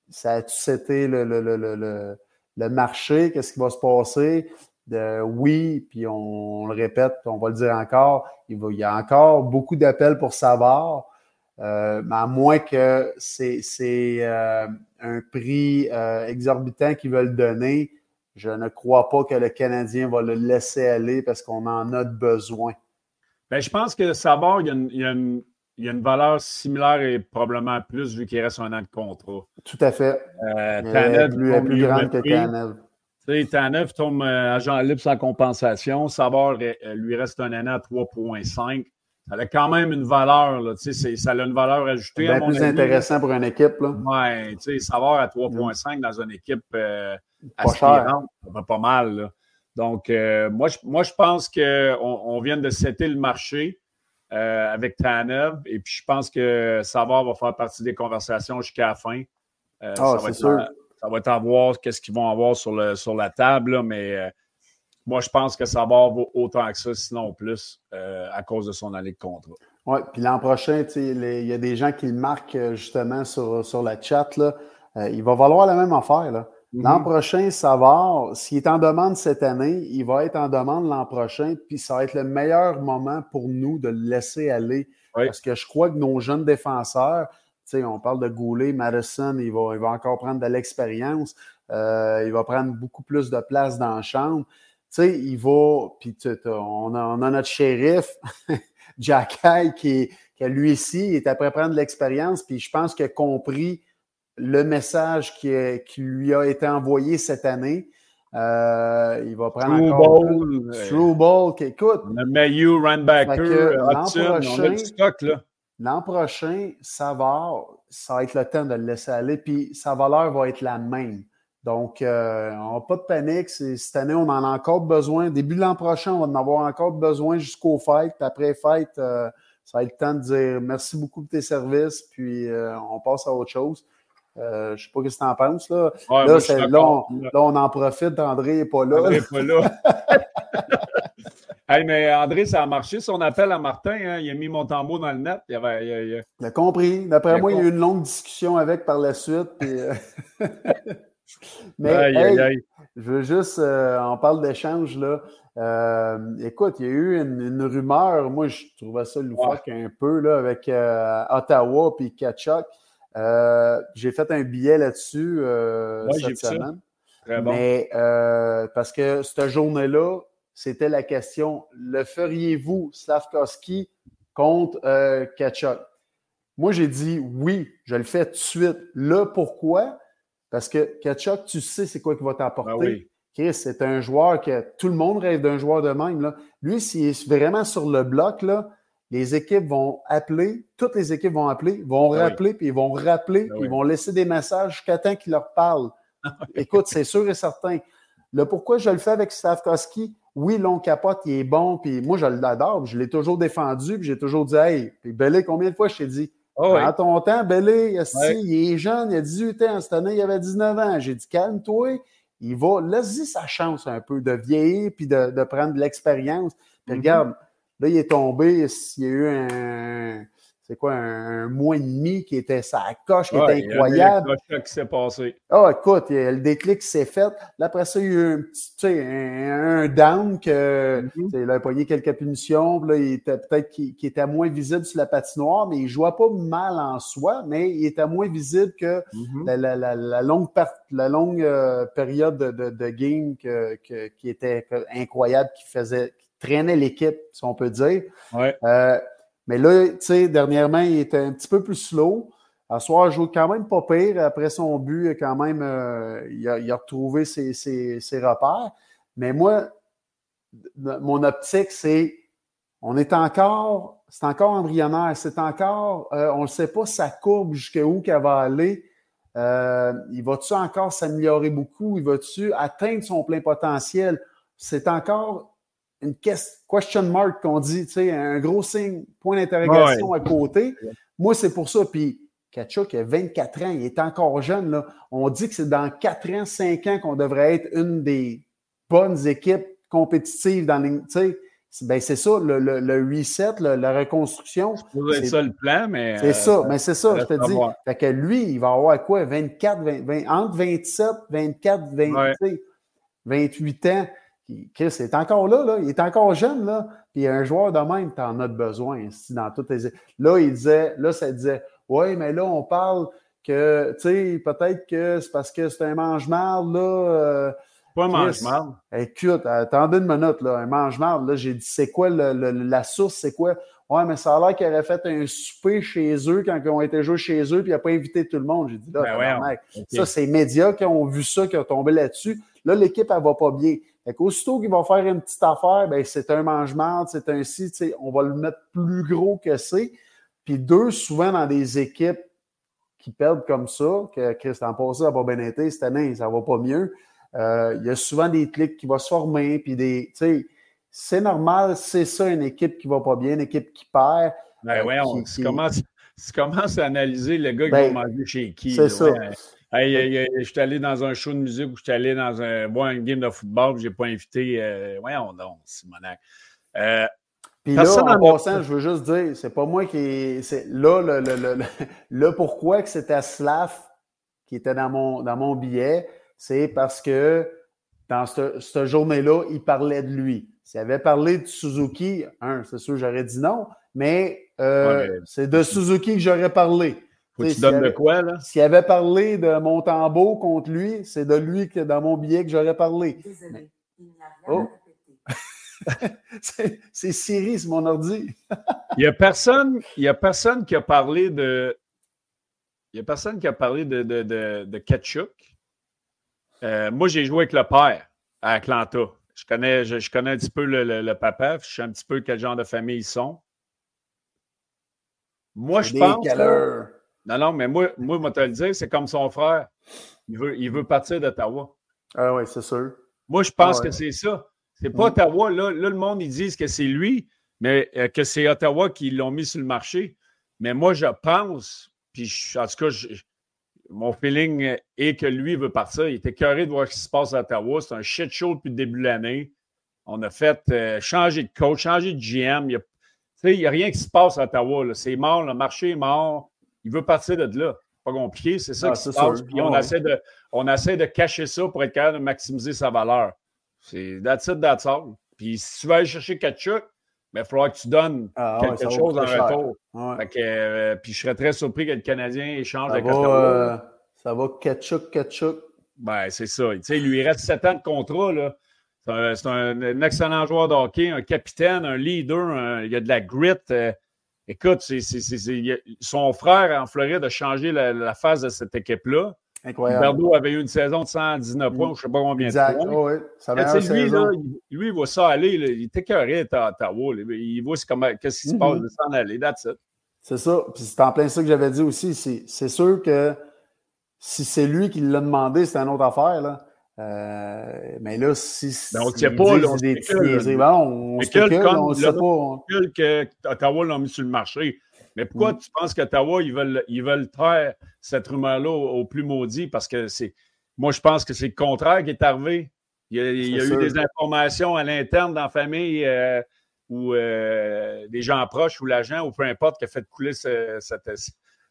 ça a tous été le, le, le marché, qu'est-ce qui va se passer? De, oui, puis on, le répète, on va le dire encore, il, y a encore beaucoup d'appels pour savoir, euh, mais à moins que c'est euh, un prix euh, exorbitant qu'ils veulent donner, je ne crois pas que le Canadien va le laisser aller parce qu'on en a besoin. Bien, je pense que Savard, il y, a une, valeur similaire et probablement plus vu qu'il reste un an de contrat. Tout à fait. Euh, Tanev, plus, plus grande que Tanev. Tanev tombe euh, agent libre sans compensation. Savard euh, lui reste un an à 3,5. Ça a quand même une valeur. Là, ça a une valeur ajoutée. C'est plus intéressant pour une équipe. Oui, Savard à 3,5 dans une équipe euh, aspirante, ça va pas mal. Là. Donc, moi, je, moi, je pense qu'on on vient de setter le marché. Euh, avec Tanev. Et puis, je pense que Savard va faire partie des conversations jusqu'à la fin. Euh, ah, c'est sûr. ça va être à voir qu'est-ce qu'ils vont avoir sur, le, sur la table, mais euh, moi, je pense que Savard vaut autant que ça, sinon plus, à cause de son année de contrat. Oui, puis l'an prochain, il y a des gens qui le marquent justement sur, sur la chat. Là. il va valoir la même affaire. Là. L'an mhm. prochain, Savard, s'il est en demande cette année, il va être en demande l'an prochain, puis ça va être le meilleur moment pour nous de le laisser aller. Parce que je crois que nos jeunes défenseurs, on parle de Goulet, Madison, il va, il va encore prendre de l'expérience, euh, il va prendre beaucoup plus de place dans la chambre. sais, il va, puis on a, on a, notre shérif, *laughs* Jack qui, qui lui ici, est après prendre de l'expérience, puis je pense qu'il a compris le message qui, qui, lui a été envoyé cette année. Euh, il va prendre True encore Ball, True Ball, qui écoute. Le Mayu, Runbacker, Hudson, on a du stock là. L'an prochain, ça va, ça va être le temps de le laisser aller, puis sa valeur va être la même. Donc, euh, on n'a pas de panique. Cette année, on en a encore besoin. Début de l'an prochain, on va en avoir encore besoin jusqu'au fight. Puis après fight, euh, ça va être le temps de dire merci beaucoup de tes services, puis on passe à autre chose. Euh, je ne sais pas ce que tu en penses. Là, là, on, en profite. André n'est pas là. André n'est pas là. *laughs* mais André, ça a marché son appel à Martin. Hein? il a mis mon tambour dans le net. Il, avait, a compris. D'après moi, il y a eu une longue discussion avec par la suite. Euh, *laughs* mais je veux juste, euh, on parle d'échange, là. Euh, écoute, il y a eu une, rumeur, moi je trouvais ça loufoque un peu là, avec Ottawa puis Kachuk. J'ai fait un billet là-dessus cette semaine. Mais parce que cette journée-là, c'était la question le feriez-vous, Slavkowski, contre Kachuk? Moi, j'ai dit oui, je le fais tout de suite. Là, pourquoi? Parce que Kachuk, tu sais c'est quoi qu'il va t'apporter. Ah oui. Chris, c'est un joueur que tout le monde rêve d'un joueur de même. Là. Lui, s'il est vraiment sur le bloc, là, les équipes vont appeler, toutes les équipes vont appeler, vont ah rappeler, puis ils vont rappeler, ah ils vont laisser des messages jusqu'à temps qu'ils leur parlent. *laughs* Écoute, c'est sûr et certain. Le pourquoi je le fais avec Stavkowski, oui, long capote, il est bon, puis moi, je l'adore, je l'ai toujours défendu, puis j'ai toujours dit, hey, puis Belé, combien de fois je t'ai dit, en ton temps, Belé, il est jeune, il a 18 ans, cette année, il avait 19 ans. J'ai dit, calme-toi, il va, laisse-y sa chance un peu de vieillir puis de, prendre de l'expérience. Puis mm-hmm. regarde, là, il est tombé, il y a eu un, c'est quoi, un, mois et demi qui était sa coche, qui était incroyable. Il y a qui s'est passé. Ah, écoute, le déclic s'est fait. Là, après ça, il y a eu un petit, tu sais, un, down que, mm-hmm. il a pogné quelques punitions, là, il était peut-être qui, était moins visible sur la patinoire, mais il jouait pas mal en soi, mais il était moins visible que mm-hmm. la, longue, la longue euh, période de, de, game qui était incroyable, qui faisait, qui traînait l'équipe, si on peut dire. Ouais. Euh, mais là, tu sais, dernièrement, il était un petit peu plus slow. À soir, il joue quand même pas pire. Après son but, quand même, euh, il, a, retrouvé ses, repères. Mais moi, mon optique, c'est on est encore, c'est encore embryonnaire, c'est encore, euh, on ne sait pas sa courbe jusqu'où qu'elle va aller. Euh, il va-tu encore s'améliorer beaucoup? Il va-tu atteindre son plein potentiel? C'est encore une question mark qu'on dit, tu sais, un gros signe, point d'interrogation à côté. Moi, c'est pour ça. Puis, Kachuk a 24 ans, il est encore jeune. Là. On dit que c'est dans 4 ans, 5 ans qu'on devrait être une des bonnes équipes compétitives dans les. Ben c'est ça, le, le, reset, la reconstruction. C'est ça le plan, mais. C'est ça, mais c'est ça, je te dis. Fait que lui, il va avoir quoi? 24, 20, entre 27, 24, 20, 28 ans. Chris est encore là, là, il est encore jeune, là. Puis un joueur de même, tu en as besoin dans toutes les. Là, il disait, là, ça disait Oui, mais là, on parle que, tu sais, peut-être que c'est parce que c'est un mange-marde, là. Euh, pas un mange-marde. Écoute, attendez une minute, là. Un mange-marde, là, j'ai dit c'est quoi la source, c'est quoi? Ouais, mais ça a l'air qu'il aurait fait un souper chez eux quand ils ont été joués chez eux, puis il n'a pas invité tout le monde. J'ai dit là, ben mec, ça, c'est médias qui ont vu ça, qui ont tombé là-dessus. Là, l'équipe, elle va pas bien. Fait qu'aussitôt qu'il va faire une petite affaire, ben, c'est un mangement, c'est un si, on va le mettre plus gros que c'est. Puis deux, souvent dans des équipes qui perdent comme ça, que Christian passé n'a pas bien été, cette année, ça va pas mieux. Euh, il y a souvent des clics qui vont se former, puis des. Tu c'est normal, c'est ça une équipe qui va pas bien, une équipe qui perd. Ben ouais, on commence, à analyser le gars qui ben, va manger chez qui. C'est ça. Hey, je suis allé dans un show de musique ou je suis allé dans un, bon, une game de football je n'ai pas invité. Euh, voyons donc, Simonac. Euh, Puis là, en passant, je veux juste dire, c'est pas moi qui. C'est là, le, le, le, pourquoi que c'était Slav qui était dans mon, dans mon billet, c'est parce que dans cette, journée-là, il parlait de lui. S'il avait parlé de Suzuki, un, c'est sûr, j'aurais dit non, mais euh, c'est de Suzuki que j'aurais parlé. Faut que tu donnes de quoi, là? S'il avait parlé de Montembeau contre lui, c'est de lui que dans mon billet que j'aurais parlé. Désolé, il n'y a rien oh. *laughs* c'est Siri, c'est mon ordi. *laughs* il n'y a, personne, a personne qui a parlé de. Il n'y a personne qui a parlé de, de, de, de Ketchuk. Euh, moi, j'ai joué avec le père à Atlanta. Je connais, je, connais un petit peu le, le, papa, je sais un petit peu quel genre de famille ils sont. Moi, je pense. Non, non, mais moi, moi, je vais te le dire, c'est comme son frère. Il veut, il veut partir d'Ottawa. Ah oui, c'est sûr. Moi, je pense ah que c'est ça. C'est pas mm. Ottawa. Là, là, le monde, ils disent que c'est lui, mais euh, que c'est Ottawa qui l'ont mis sur le marché. Mais moi, je pense, puis en tout cas, mon feeling est que lui veut partir. Il était curieux de voir ce qui se passe à Ottawa. C'est un shit show depuis le début de l'année. On a fait euh, changer de coach, changer de GM. Il n'y a, rien qui se passe à Ottawa. C'est mort, le marché est mort. Il veut partir de là. pas compliqué. C'est ça ah, qui se passe. Puis on, essaie de, on essaie de cacher ça pour être capable de maximiser sa valeur. C'est that's it, that's all. Puis si tu vas aller chercher Kachuk, mais ben, il faudra que tu donnes ah, quelque chose en retour. Euh, puis je serais très surpris que le Canadien échange avec euh, Ça va Kachuk, Kachuk. Ben, c'est ça. Tu sais, il lui reste sept ans de contrat. Là. C'est un, excellent joueur de hockey, un capitaine, un leader, il y a de la grit. Euh, écoute, son frère en Floride a changé la, phase de cette équipe-là. Incroyable. Berdo avait eu une saison de 119 points, je ne sais pas combien exact. de points. Oh, oui. ça lui, là, lui, il voit ça aller. il était carré à Ottawa. Il voit qu'est-ce qui se passe, de mm-hmm. s'en aller. That's it. C'est ça. Puis c'est en plein ça que j'avais dit aussi. C'est sûr que si c'est lui qui l'a demandé, c'est une autre affaire. Là. Euh, mais là, si. Ben, on ne sait pas. Là, on des ben, on spécule, on sait pas. On que Ottawa l'a mis sur le marché. Mais pourquoi mm. tu penses qu'Ottawa, ils veulent, ils veulent taire cette rumeur-là au, plus maudit? Parce que c'est. Moi, je pense que c'est le contraire qui est arrivé. Il y a, il y a eu des informations à l'interne dans la famille euh, ou euh, des gens proches ou l'agent ou peu importe qui a fait couler cette,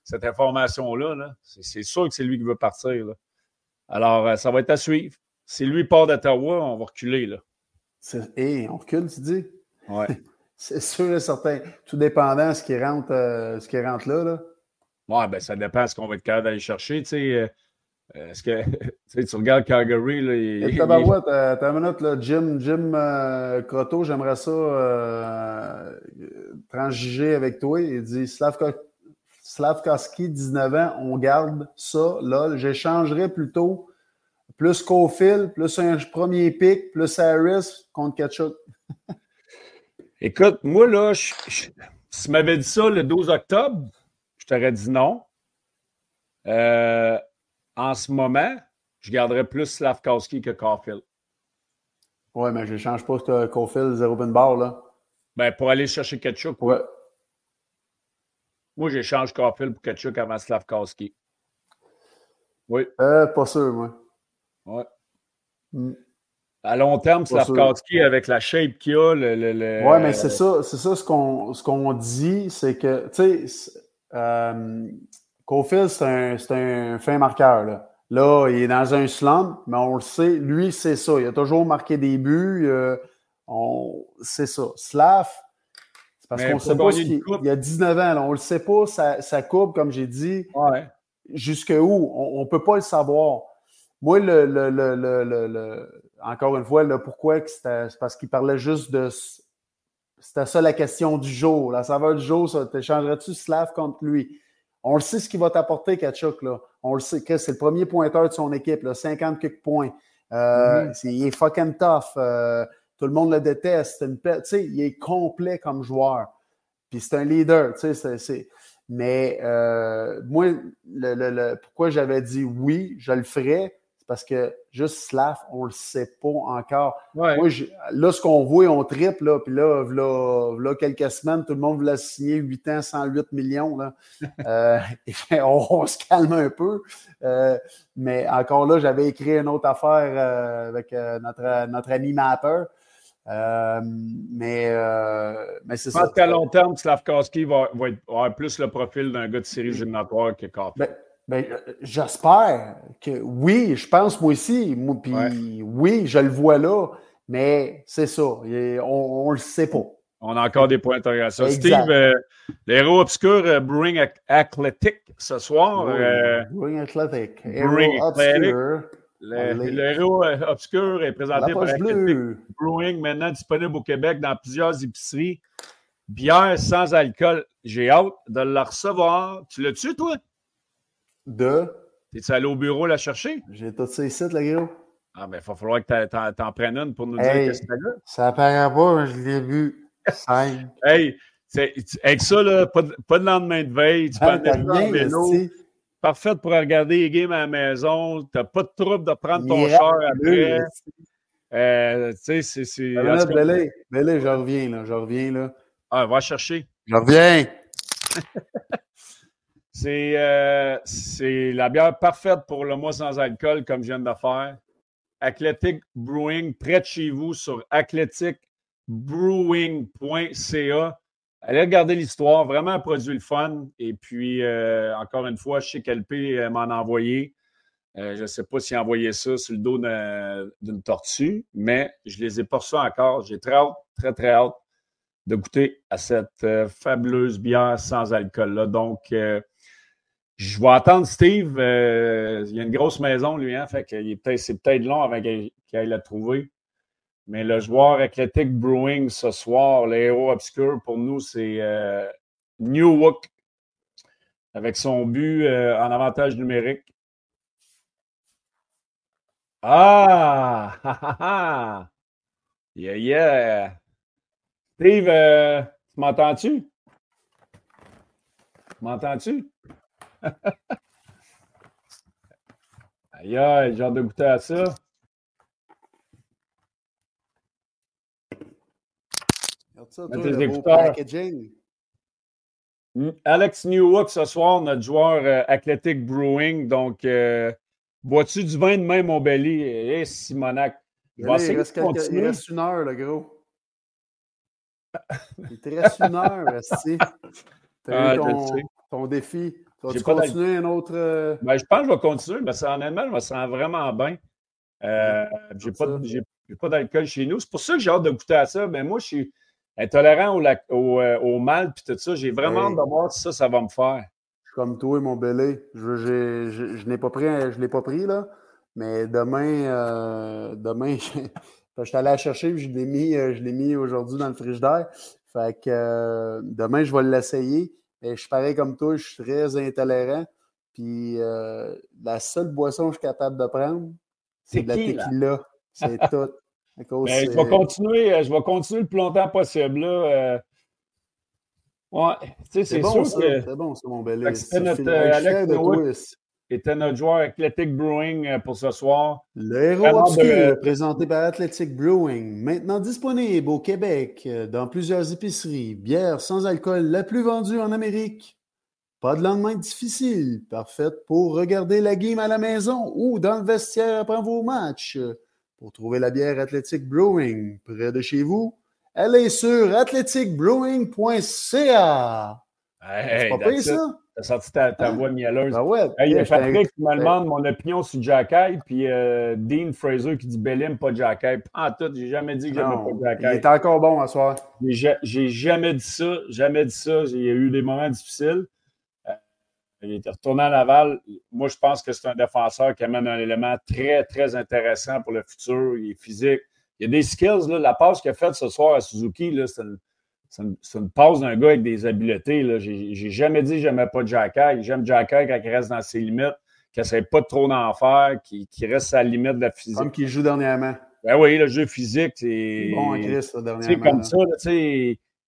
cette information-là. -là, c'est sûr que c'est lui qui veut partir. Là. Alors, euh, ça va être à suivre. Si lui part d'Ottawa, on va reculer. Là. Hé, on recule, tu dis? Oui. *laughs* C'est sûr et certain. Tout dépendant de ce qui rentre, euh, ce qui rentre là. là. Oui, ben ça dépend de ce qu'on va être capable d'aller chercher. Tu sais, euh, est-ce que *laughs* tu regardes Calgary? Là, il, Et tabarouette, t'as une minute, là, Jim, Jim Croteau, j'aimerais ça transiger avec toi. Il dit Slavka Slavkowski, 19 ans, on garde ça. Là, j'échangerais plutôt plus Cofield, plus un premier pick, plus Harris contre Ketchup. *laughs* Écoute, moi, là, si tu m'avais dit ça le 12 octobre, je t'aurais dit non. Euh, en ce moment, je garderais plus Slavkowski que Caulfield. Oui, mais je ne change pas Caulfield, zéro open bar, là. Ben, pour aller chercher Ketchup. Ouais. Moi, j'échange Caulfield pour Kachuk avant Slavkowski. Oui. Euh, pas sûr, moi. Oui. Mm. À long terme, Slavkowski, avec la shape qu'il a, le. le, Oui, mais c'est ça, c'est ça ce qu'on, ce qu'on dit, c'est que, tu sais, euh, Caulfield, c'est un, un, fin marqueur. Là. là, il est dans un slump, mais on le sait, lui, c'est ça. Il a toujours marqué des buts. Euh, on, c'est ça. Slav, parce qu'on ne sait pas il, y a 19 ans, on ne le sait pas, ça, coupe, comme j'ai dit. Ouais. Jusqu'où? On ne peut pas le savoir. Moi, le, le, le, encore une fois, le pourquoi, c'est parce qu'il parlait juste de. C'était ça la question du jour. La saveur du jour, ça, t'échangerais-tu Slav contre lui? On le sait ce qu'il va t'apporter, Kachuk. Là. On le sait, c'est le premier pointeur de son équipe, là, 50 quelques points. Euh, mm-hmm. Il est fucking tough. Euh, tout le monde le déteste. Une sais, il est complet comme joueur. Puis c'est un leader. C'est, mais euh, moi, le, le, pourquoi j'avais dit oui, je le ferais, c'est parce que juste Slav, on le sait pas encore. Moi, là, ce qu'on voit, on triple, là, puis là, là, quelques semaines, tout le monde voulait signer 8 ans, 108 millions. Là. *laughs* euh, *laughs* on, se calme un peu. Euh, mais encore là, j'avais écrit une autre affaire avec notre, notre animateur. Euh, mais euh, mais c'est ça. Qu'à long terme, Slavkowski va, va, avoir plus le profil d'un gars de série éliminatoire que Carter. Ben, ben, j'espère que oui, je pense moi aussi. puis oui, je le vois là, mais c'est ça. on ne le sait pas. On a encore des points d'interrogation. Steve, euh, l'héros obscur Brewing Athletic ce soir. Brewing Athletic. Brewing Athletic. Le, héros euh, obscur est présenté par Brewing, maintenant disponible au Québec dans plusieurs épiceries. Bière sans alcool. J'ai hâte de la recevoir. Tu l'as-tu, toi? De? T'es-tu allé au bureau la chercher? J'ai tout ça ici, la gros. Ah, ben, il va falloir que tu en prennes une pour nous dire que c'est là. Ça apparaît pas, je l'ai vu. hey, avec ça, là, pas, de, pas, de, lendemain de veille, tu ah, peux en vélo parfaite pour regarder les games à la maison. Tu n'as pas de trouble de prendre ton char après. Euh, tu sais, c'est. Belé, Belé, je reviens, là. Je reviens, là. Ah, va chercher. Je reviens. *laughs* Euh, c'est la bière parfaite pour le mois sans alcool, comme je viens de faire. Athletic Brewing, près de chez vous, sur athleticbrewing.ca. allez regarder l'histoire. Vraiment un produit le fun. Et puis, encore une fois, je sais qu'LP m'en a envoyé. je ne sais pas s'il a envoyé ça sur le dos d'une tortue, mais je les ai pas reçus encore. J'ai très hâte, très, très hâte de goûter à cette fabuleuse bière sans alcool-là. Donc, je vais attendre Steve. Euh, il y a une grosse maison, lui, hein, fait que c'est peut-être long avant qu'il aille la trouver. Mais le joueur Athletic Brewing ce soir, le héros obscur, pour nous, c'est euh, New Wook avec son but euh, en avantage numérique. Ah! *laughs* yeah, yeah! Steve, tu m'entends-tu? M'entends-tu? *laughs* aïe, aïe, j'ai hâte de goûter à ça. Hmm, Alex Newhook ce soir, notre joueur euh, Athletic Brewing. Donc, euh, bois-tu du vin de même, mon belly? Eh, Simonac. il, reste il, reste une heure, le gros. *laughs* il te reste une heure, Tu as ah, ton, ton défi. Tu vas continuer un autre. Euh? Ben, je pense que je vais continuer, mais ça, honnêtement, je me sens vraiment bien. Euh, j'ai pas, pas d'alcool chez nous. C'est pour ça que j'ai hâte de goûter à ça. Mais ben, moi, je suis intolérant au, au, euh, au mal et tout ça. J'ai vraiment hâte de voir si ça, ça va me faire. Je suis comme toi, mon belé. Je, je, je, je n'ai pas pris, je l'ai pas pris, là. Mais demain, euh, demain, *laughs* je suis allé la chercher, je l'ai mis, je l'ai mis aujourd'hui dans le frigidaire. Fait que demain, je vais l'essayer. Et je suis pareil comme toi, je suis très intolérant. Puis euh, la seule boisson que je suis capable de prendre, c'est de la tequila. C'est *laughs* tout. Ben, je, vais continuer, euh, je vais continuer le plus longtemps possible. Là. Euh. Ouais, c'est bon, sûr que. C'est bon, c'est mon bel C'était notre Alex était notre joueur Athletic Brewing pour ce soir. Le héros obscur, présenté par Athletic Brewing, maintenant disponible au Québec dans plusieurs épiceries. Bière sans alcool la plus vendue en Amérique. Pas de lendemain difficile, parfaite pour regarder la game à la maison ou dans le vestiaire après vos matchs. Pour trouver la bière Athletic Brewing près de chez vous, elle est sur athleticbrewing.ca. c'est pas pire, ça? T'as sorti ta, ta voix mielleuse. Ben ouais, il y a Patrick qui me demande mon opinion sur Jacky, puis euh, Dean Fraser qui dit Bellim, pas Jacky. En tout, j'ai jamais dit que j'aimais pas Jacky. Il est encore bon à soir. J'ai jamais dit ça, jamais dit ça. Il y a eu des moments difficiles. Il était retourné à Laval. Moi, je pense que c'est un défenseur qui amène un élément très, très intéressant pour le futur. Il est physique. Il y a des skills. Là. La passe qu'il a faite ce soir à Suzuki, c'est une c'est une, passe d'un gars avec des habiletés. J'ai jamais dit que j'aimais pas Jack J'aime Jack quand il reste dans ses limites, qu'il n'essaie pas trop d'en faire, qu'il reste à la limite de la physique. Comme qu'il joue dernièrement. Ben oui, le jeu physique, c'est. Bon en Chris, dernièrement. comme ça,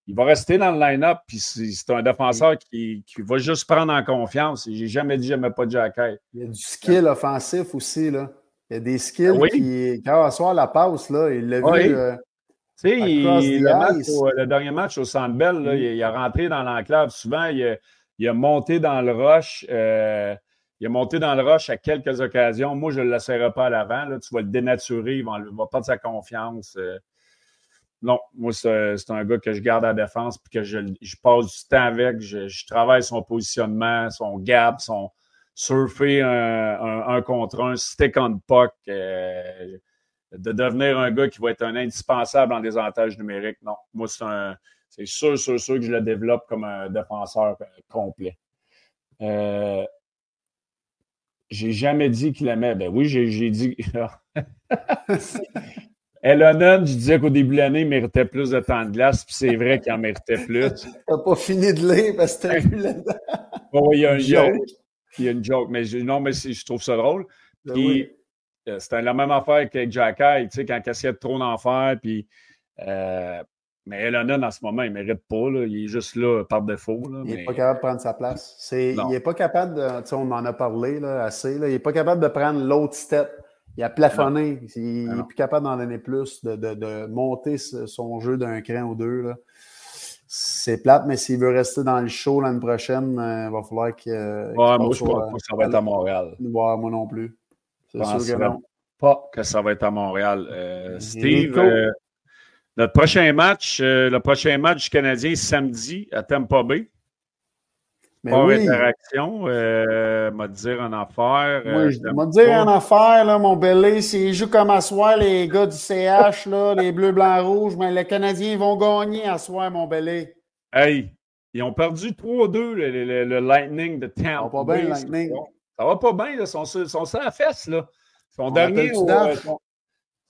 il va rester dans le line-up, puis c'est un défenseur qui, qui, va juste prendre en confiance. J'ai jamais dit que j'aimais pas Jack Il y a du skill offensif aussi, là. Il y a des skills qui, quand on va soir la passe, là, il l'a vu. Euh, tu sais, le, dernier match au Centre Bell, mm. il, a rentré dans l'enclave. Souvent, il a, monté dans le rush. Euh, il a monté dans le rush à quelques occasions. Moi, je ne le laisserai pas à l'avant. Tu vas le dénaturer. Il va, va perdre sa confiance. Euh. Non, moi, c'est un gars que je garde à défense puis que je, passe du temps avec. Je, travaille son positionnement, son gap, son surfer un, contre un, stick on puck. Euh, de devenir un gars qui va être un indispensable en désavantage numérique. Non, moi, c'est sûr, sûr, sûr que je le développe comme un défenseur euh, complet. Euh, j'ai jamais dit qu'il aimait. Ben oui, j'ai dit. *laughs* *laughs* Elonon, je disais qu'au début de l'année, il méritait plus de temps de glace, puis c'est vrai qu'il en méritait plus. *laughs* T'as pas fini de lire parce que t'as vu là-dedans. il y a un joke. Il y a une joke, mais je, non, mais je trouve ça drôle. Ben puis, euh, c'était la même affaire qu'avec Jacky, tu sais, quand il essayait de trop d'en faire. Puis, euh, mais Elonon, en ce moment, il ne mérite pas. Il est juste là par défaut. il n'est pas capable de prendre sa place. il n'est pas capable de. Tu sais, on en a parlé là, assez. Il n'est pas capable de prendre l'autre step. Il a plafonné. Il n'est plus capable d'en donner plus, de, de, de, monter son jeu d'un cran ou deux. Là. C'est plate, mais s'il veut rester dans le show l'année prochaine, euh, il va falloir qu'il. ouais, moi, je crois pas que ça va être à Montréal. Ouais, moi non plus. Je ne pas que ça va être à Montréal. Euh, Steve, euh, Notre prochain match, le prochain match du Canadien samedi à Tampa Bay. Mais oui. interaction, euh, m'a dire en affaire. Euh, oui, m'a dire en affaire, là, mon belé, s'ils jouent comme à soir, les gars du CH, là, les bleus, blancs, rouges, mais les Canadiens vont gagner à soir, mon belé. Hey, ils ont perdu 3-2, le, le, Lightning de Tampa. Ça va pas bien, le Lightning. Ça va pas bien, ils sont, sont sur la fesse, là. Son dernier, euh,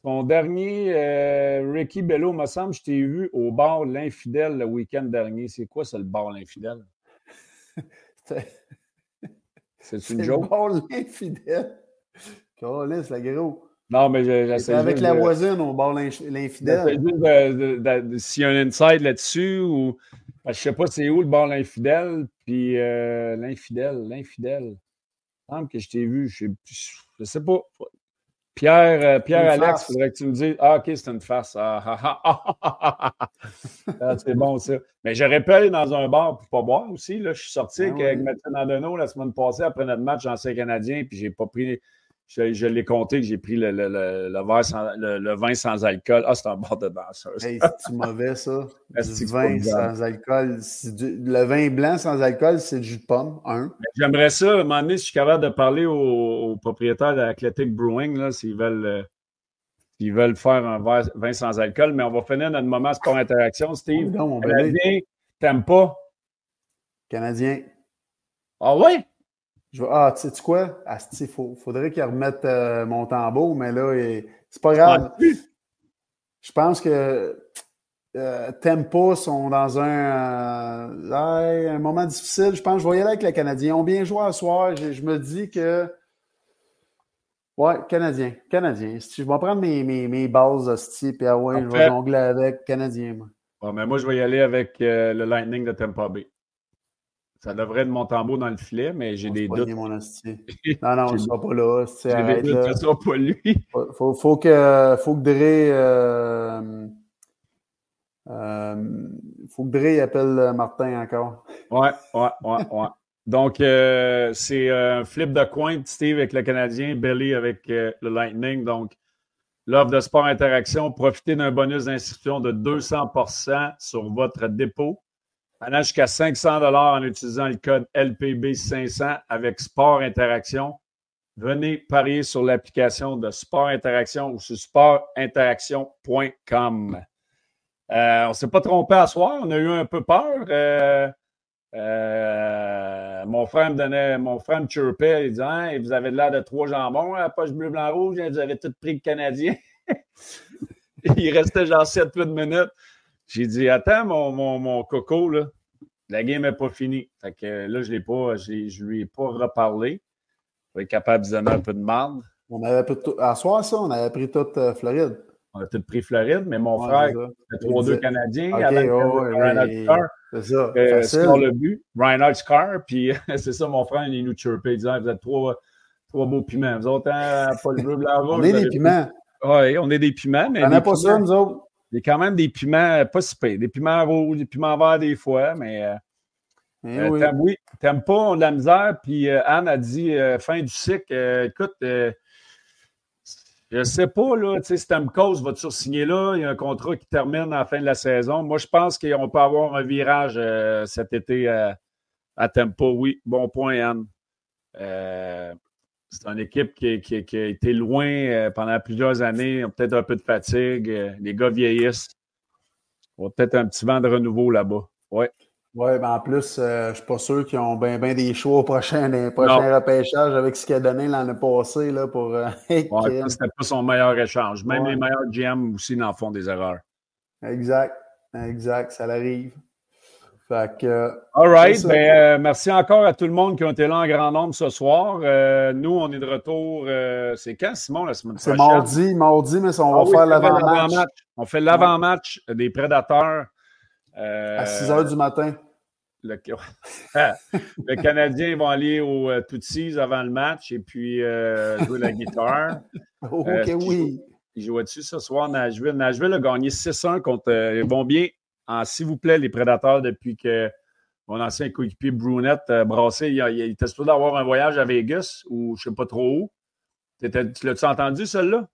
son, dernier Ricky Bello, me semble, je t'ai vu au bar L'Infidèle le week-end dernier. C'est quoi, ça, le bar L'Infidèle? C'est une joke. C'est infidèle. Calisse, la gros. Non, mais j'essaie. Avec la voisine, on barre l'infidèle. S'il y a un inside là-dessus, ou. Je ne sais pas c'est où le bord l'infidèle, puis euh, l'infidèle, l'infidèle. Il semble que je t'ai vu, je ne sais pas. Pierre, euh, Pierre Alex, il faudrait que tu me dises Ah, OK, c'est une face. Ah, ah, ah, ah c'est bon, ça. Mais j'aurais pu aller dans un bar pour pas boire aussi. Là. Je suis sorti ben avec, Mathieu Nandonneau la semaine passée après notre match en Canadien, puis j'ai pas pris je, l'ai compté que j'ai pris le, le, le, vin sans alcool. Ah, c'est un bord de danseuse. Hey, c'est mauvais, ça? *laughs* du vin sans alcool. le vin blanc sans alcool, c'est du jus de pomme, un. J'aimerais ça, à un moment donné, si je suis capable de parler aux, propriétaires de l'Athletic Brewing, s'ils veulent, euh, veulent faire un vin sans alcool. Mais on va finir notre moment sport interaction. Steve, oh, non, mon Canadien, t'aimes pas? Canadien. Ah oui? Je ah, tu sais quoi? Il faudrait qu'il remette euh, mon tambour, mais là, c'est pas grave. Je pense que euh, Tempo sont dans un, euh, un moment difficile. Je pense que je vais y aller avec les Canadiens. Ils ont bien joué ce soir. Je, me dis que. Ouais, Canadien. Canadien. Je vais prendre mes, mes, mes bases, puis ah ouais, je vais jongler avec Canadien. Moi. mais moi, je vais y aller avec le Lightning de Tampa Bay. Ça devrait être mon tambour dans le filet, mais j'ai des doutes. Mon *laughs* non, non, ne sera pas là. J'ai des doutes que ce soit pas lui. Faut, faut, que, faut que Dre. Euh, euh, faut que Dre appelle Martin encore. Ouais, ouais, ouais, ouais. Donc, euh, c'est un flip de coin Steve avec le Canadien, Belly avec le Lightning. Donc, l'offre de sport interaction, profitez d'un bonus d'inscription de 200% sur votre dépôt allant jusqu'à 500 en utilisant le code LPB500 avec Sport Interaction. Venez parier sur l'application de Sport Interaction ou sur sportinteraction.com. Euh, on ne s'est pas trompé à soir, on a eu un peu peur. Euh, euh, mon frère me donnait, mon frère me chirpait, il disait hein, Vous avez l'air de trois jambons à poche bleu, blanc, rouge, vous avez tout pris le Canadien. *laughs* il restait genre 7-8 minutes. J'ai dit, attends, mon, mon, coco, là, la game n'est pas finie. Fait que là, je ne pas, je lui ai pas reparlé. Pour être capable de donner un peu de marde. On avait pris tout, à soir, ça, on avait pris toute euh, Floride. On a tout pris Floride, mais mon frère, c'est 3-2 Canadiens. Okay, oh, Scar. C'est ça. Euh, score le but. Reinhard Scar. Puis *laughs* c'est ça, mon frère, il nous chirpait. Il disait Vous êtes trois, trois beaux piments. Vous autres, hein, pas le bleu, blanc, *laughs* On est des piments. Oui, on est des piments. Mais on n'a pas ça, nous autres. Il y a quand même des piments, pas si Des piments rouges, des piments verts des fois, mais. Euh, eh euh, oui. T'aimes pas, on a de la misère. Puis euh, Anne a dit fin du cycle, écoute, je sais pas, là, tu sais, Stamkos va toujours signer là? Il y a un contrat qui termine à la fin de la saison. Moi, je pense qu'on peut avoir un virage cet été à Tempo. Oui, bon point, Anne. C'est une équipe qui, a été loin euh, pendant plusieurs années, peut-être un peu de fatigue. Euh, les gars vieillissent. On va peut-être un petit vent de renouveau là-bas. Oui. Oui, mais en plus, euh, je ne suis pas sûr qu'ils ont bien ben des choix au prochain, prochain repêchage avec ce qu'il a donné l'année passée là, pour. *laughs* ouais, c'était pas son meilleur échange. Même les meilleurs GM aussi n'en font des erreurs. Exact. Exact. Ça l'arrive. Fait que, All right. Ben, euh, merci encore à tout le monde qui ont été là en grand nombre ce soir. Euh, nous, on est de retour. Euh, c'est quand, Simon, la semaine prochaine? C'est mardi, mardi, mais on va ah faire l'avant-match. on fait l'avant-match des Prédateurs. à 6 h du matin. Le, *laughs* le Canadien vont aller au Tootsies avant le match et puis jouer la guitare. *laughs* ok, oui. Ils jouent dessus ce soir, Nashville. Nashville a gagné 6-1 contre. Ils vont bien s'il vous plaît, les prédateurs, depuis que mon ancien coéquipier Brunette euh, Brassé, il, il, était supposé avoir un voyage à Vegas ou je ne sais pas trop où. Tu l'as-tu entendu, celle-là?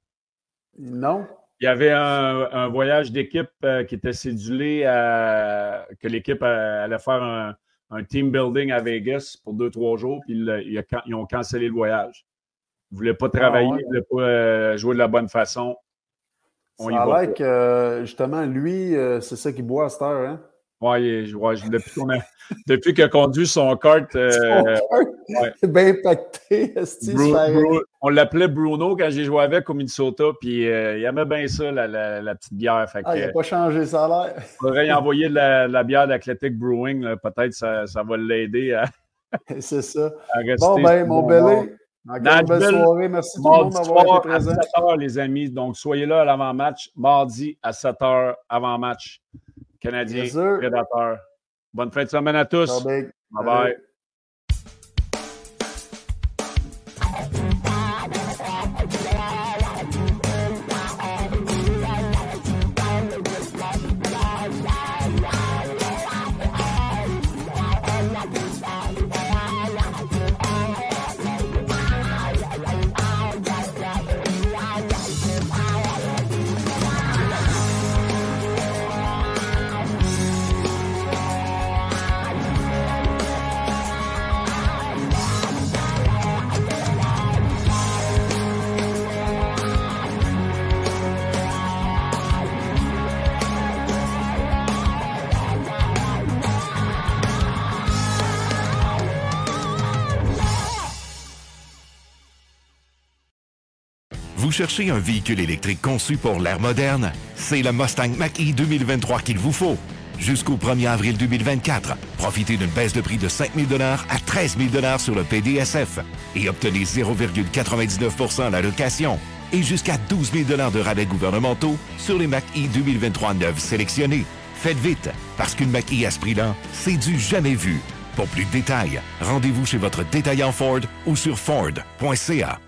Non. Il y avait un, voyage d'équipe euh, qui était cédulé à, que l'équipe allait faire un, team building à Vegas pour deux, trois jours, puis ils ont cancellé le voyage. Ils ne voulaient pas travailler, ah ils ne voulaient pas euh, jouer de la bonne façon. On ça a l'air que, justement, lui, euh, c'est ça qui boit à cette heure, hein? Oui, depuis, qu'on a, depuis qu'il a conduit son kart. *laughs* Euh, *laughs* bien impacté. on l'appelait Bruno quand j'ai joué avec au Minnesota, puis euh, il aimait bien ça, la, petite bière. Fait ah, il n'a pas changé, ça a l'air. *laughs* Il faudrait y envoyer de la, bière d'Athletic Brewing. Peut-être ça, ça va l'aider à. C'est ça. bon, ben, mon belé. Encore belle soirée. Merci tout le monde d'avoir été présent. À 7 h, les amis. Donc, soyez là à l'avant-match, mardi à 7 h, avant-match. Canadien, Prédateur. Bonne fin de semaine à tous. Bye bye. Vous cherchez un véhicule électrique conçu pour l'ère moderne? C'est le Mustang Mach-E 2023 qu'il vous faut. Jusqu'au 1er avril 2024, profitez d'une baisse de prix de 5 000 à 13 000 sur le PDSF et obtenez 0,99% à la location et jusqu'à 12 000 de rabais gouvernementaux sur les Mach-E 2023 neufs sélectionnés. Faites vite, parce qu'une Mach-E à ce prix-là, c'est du jamais vu. Pour plus de détails, rendez-vous chez votre détaillant Ford ou sur Ford.ca.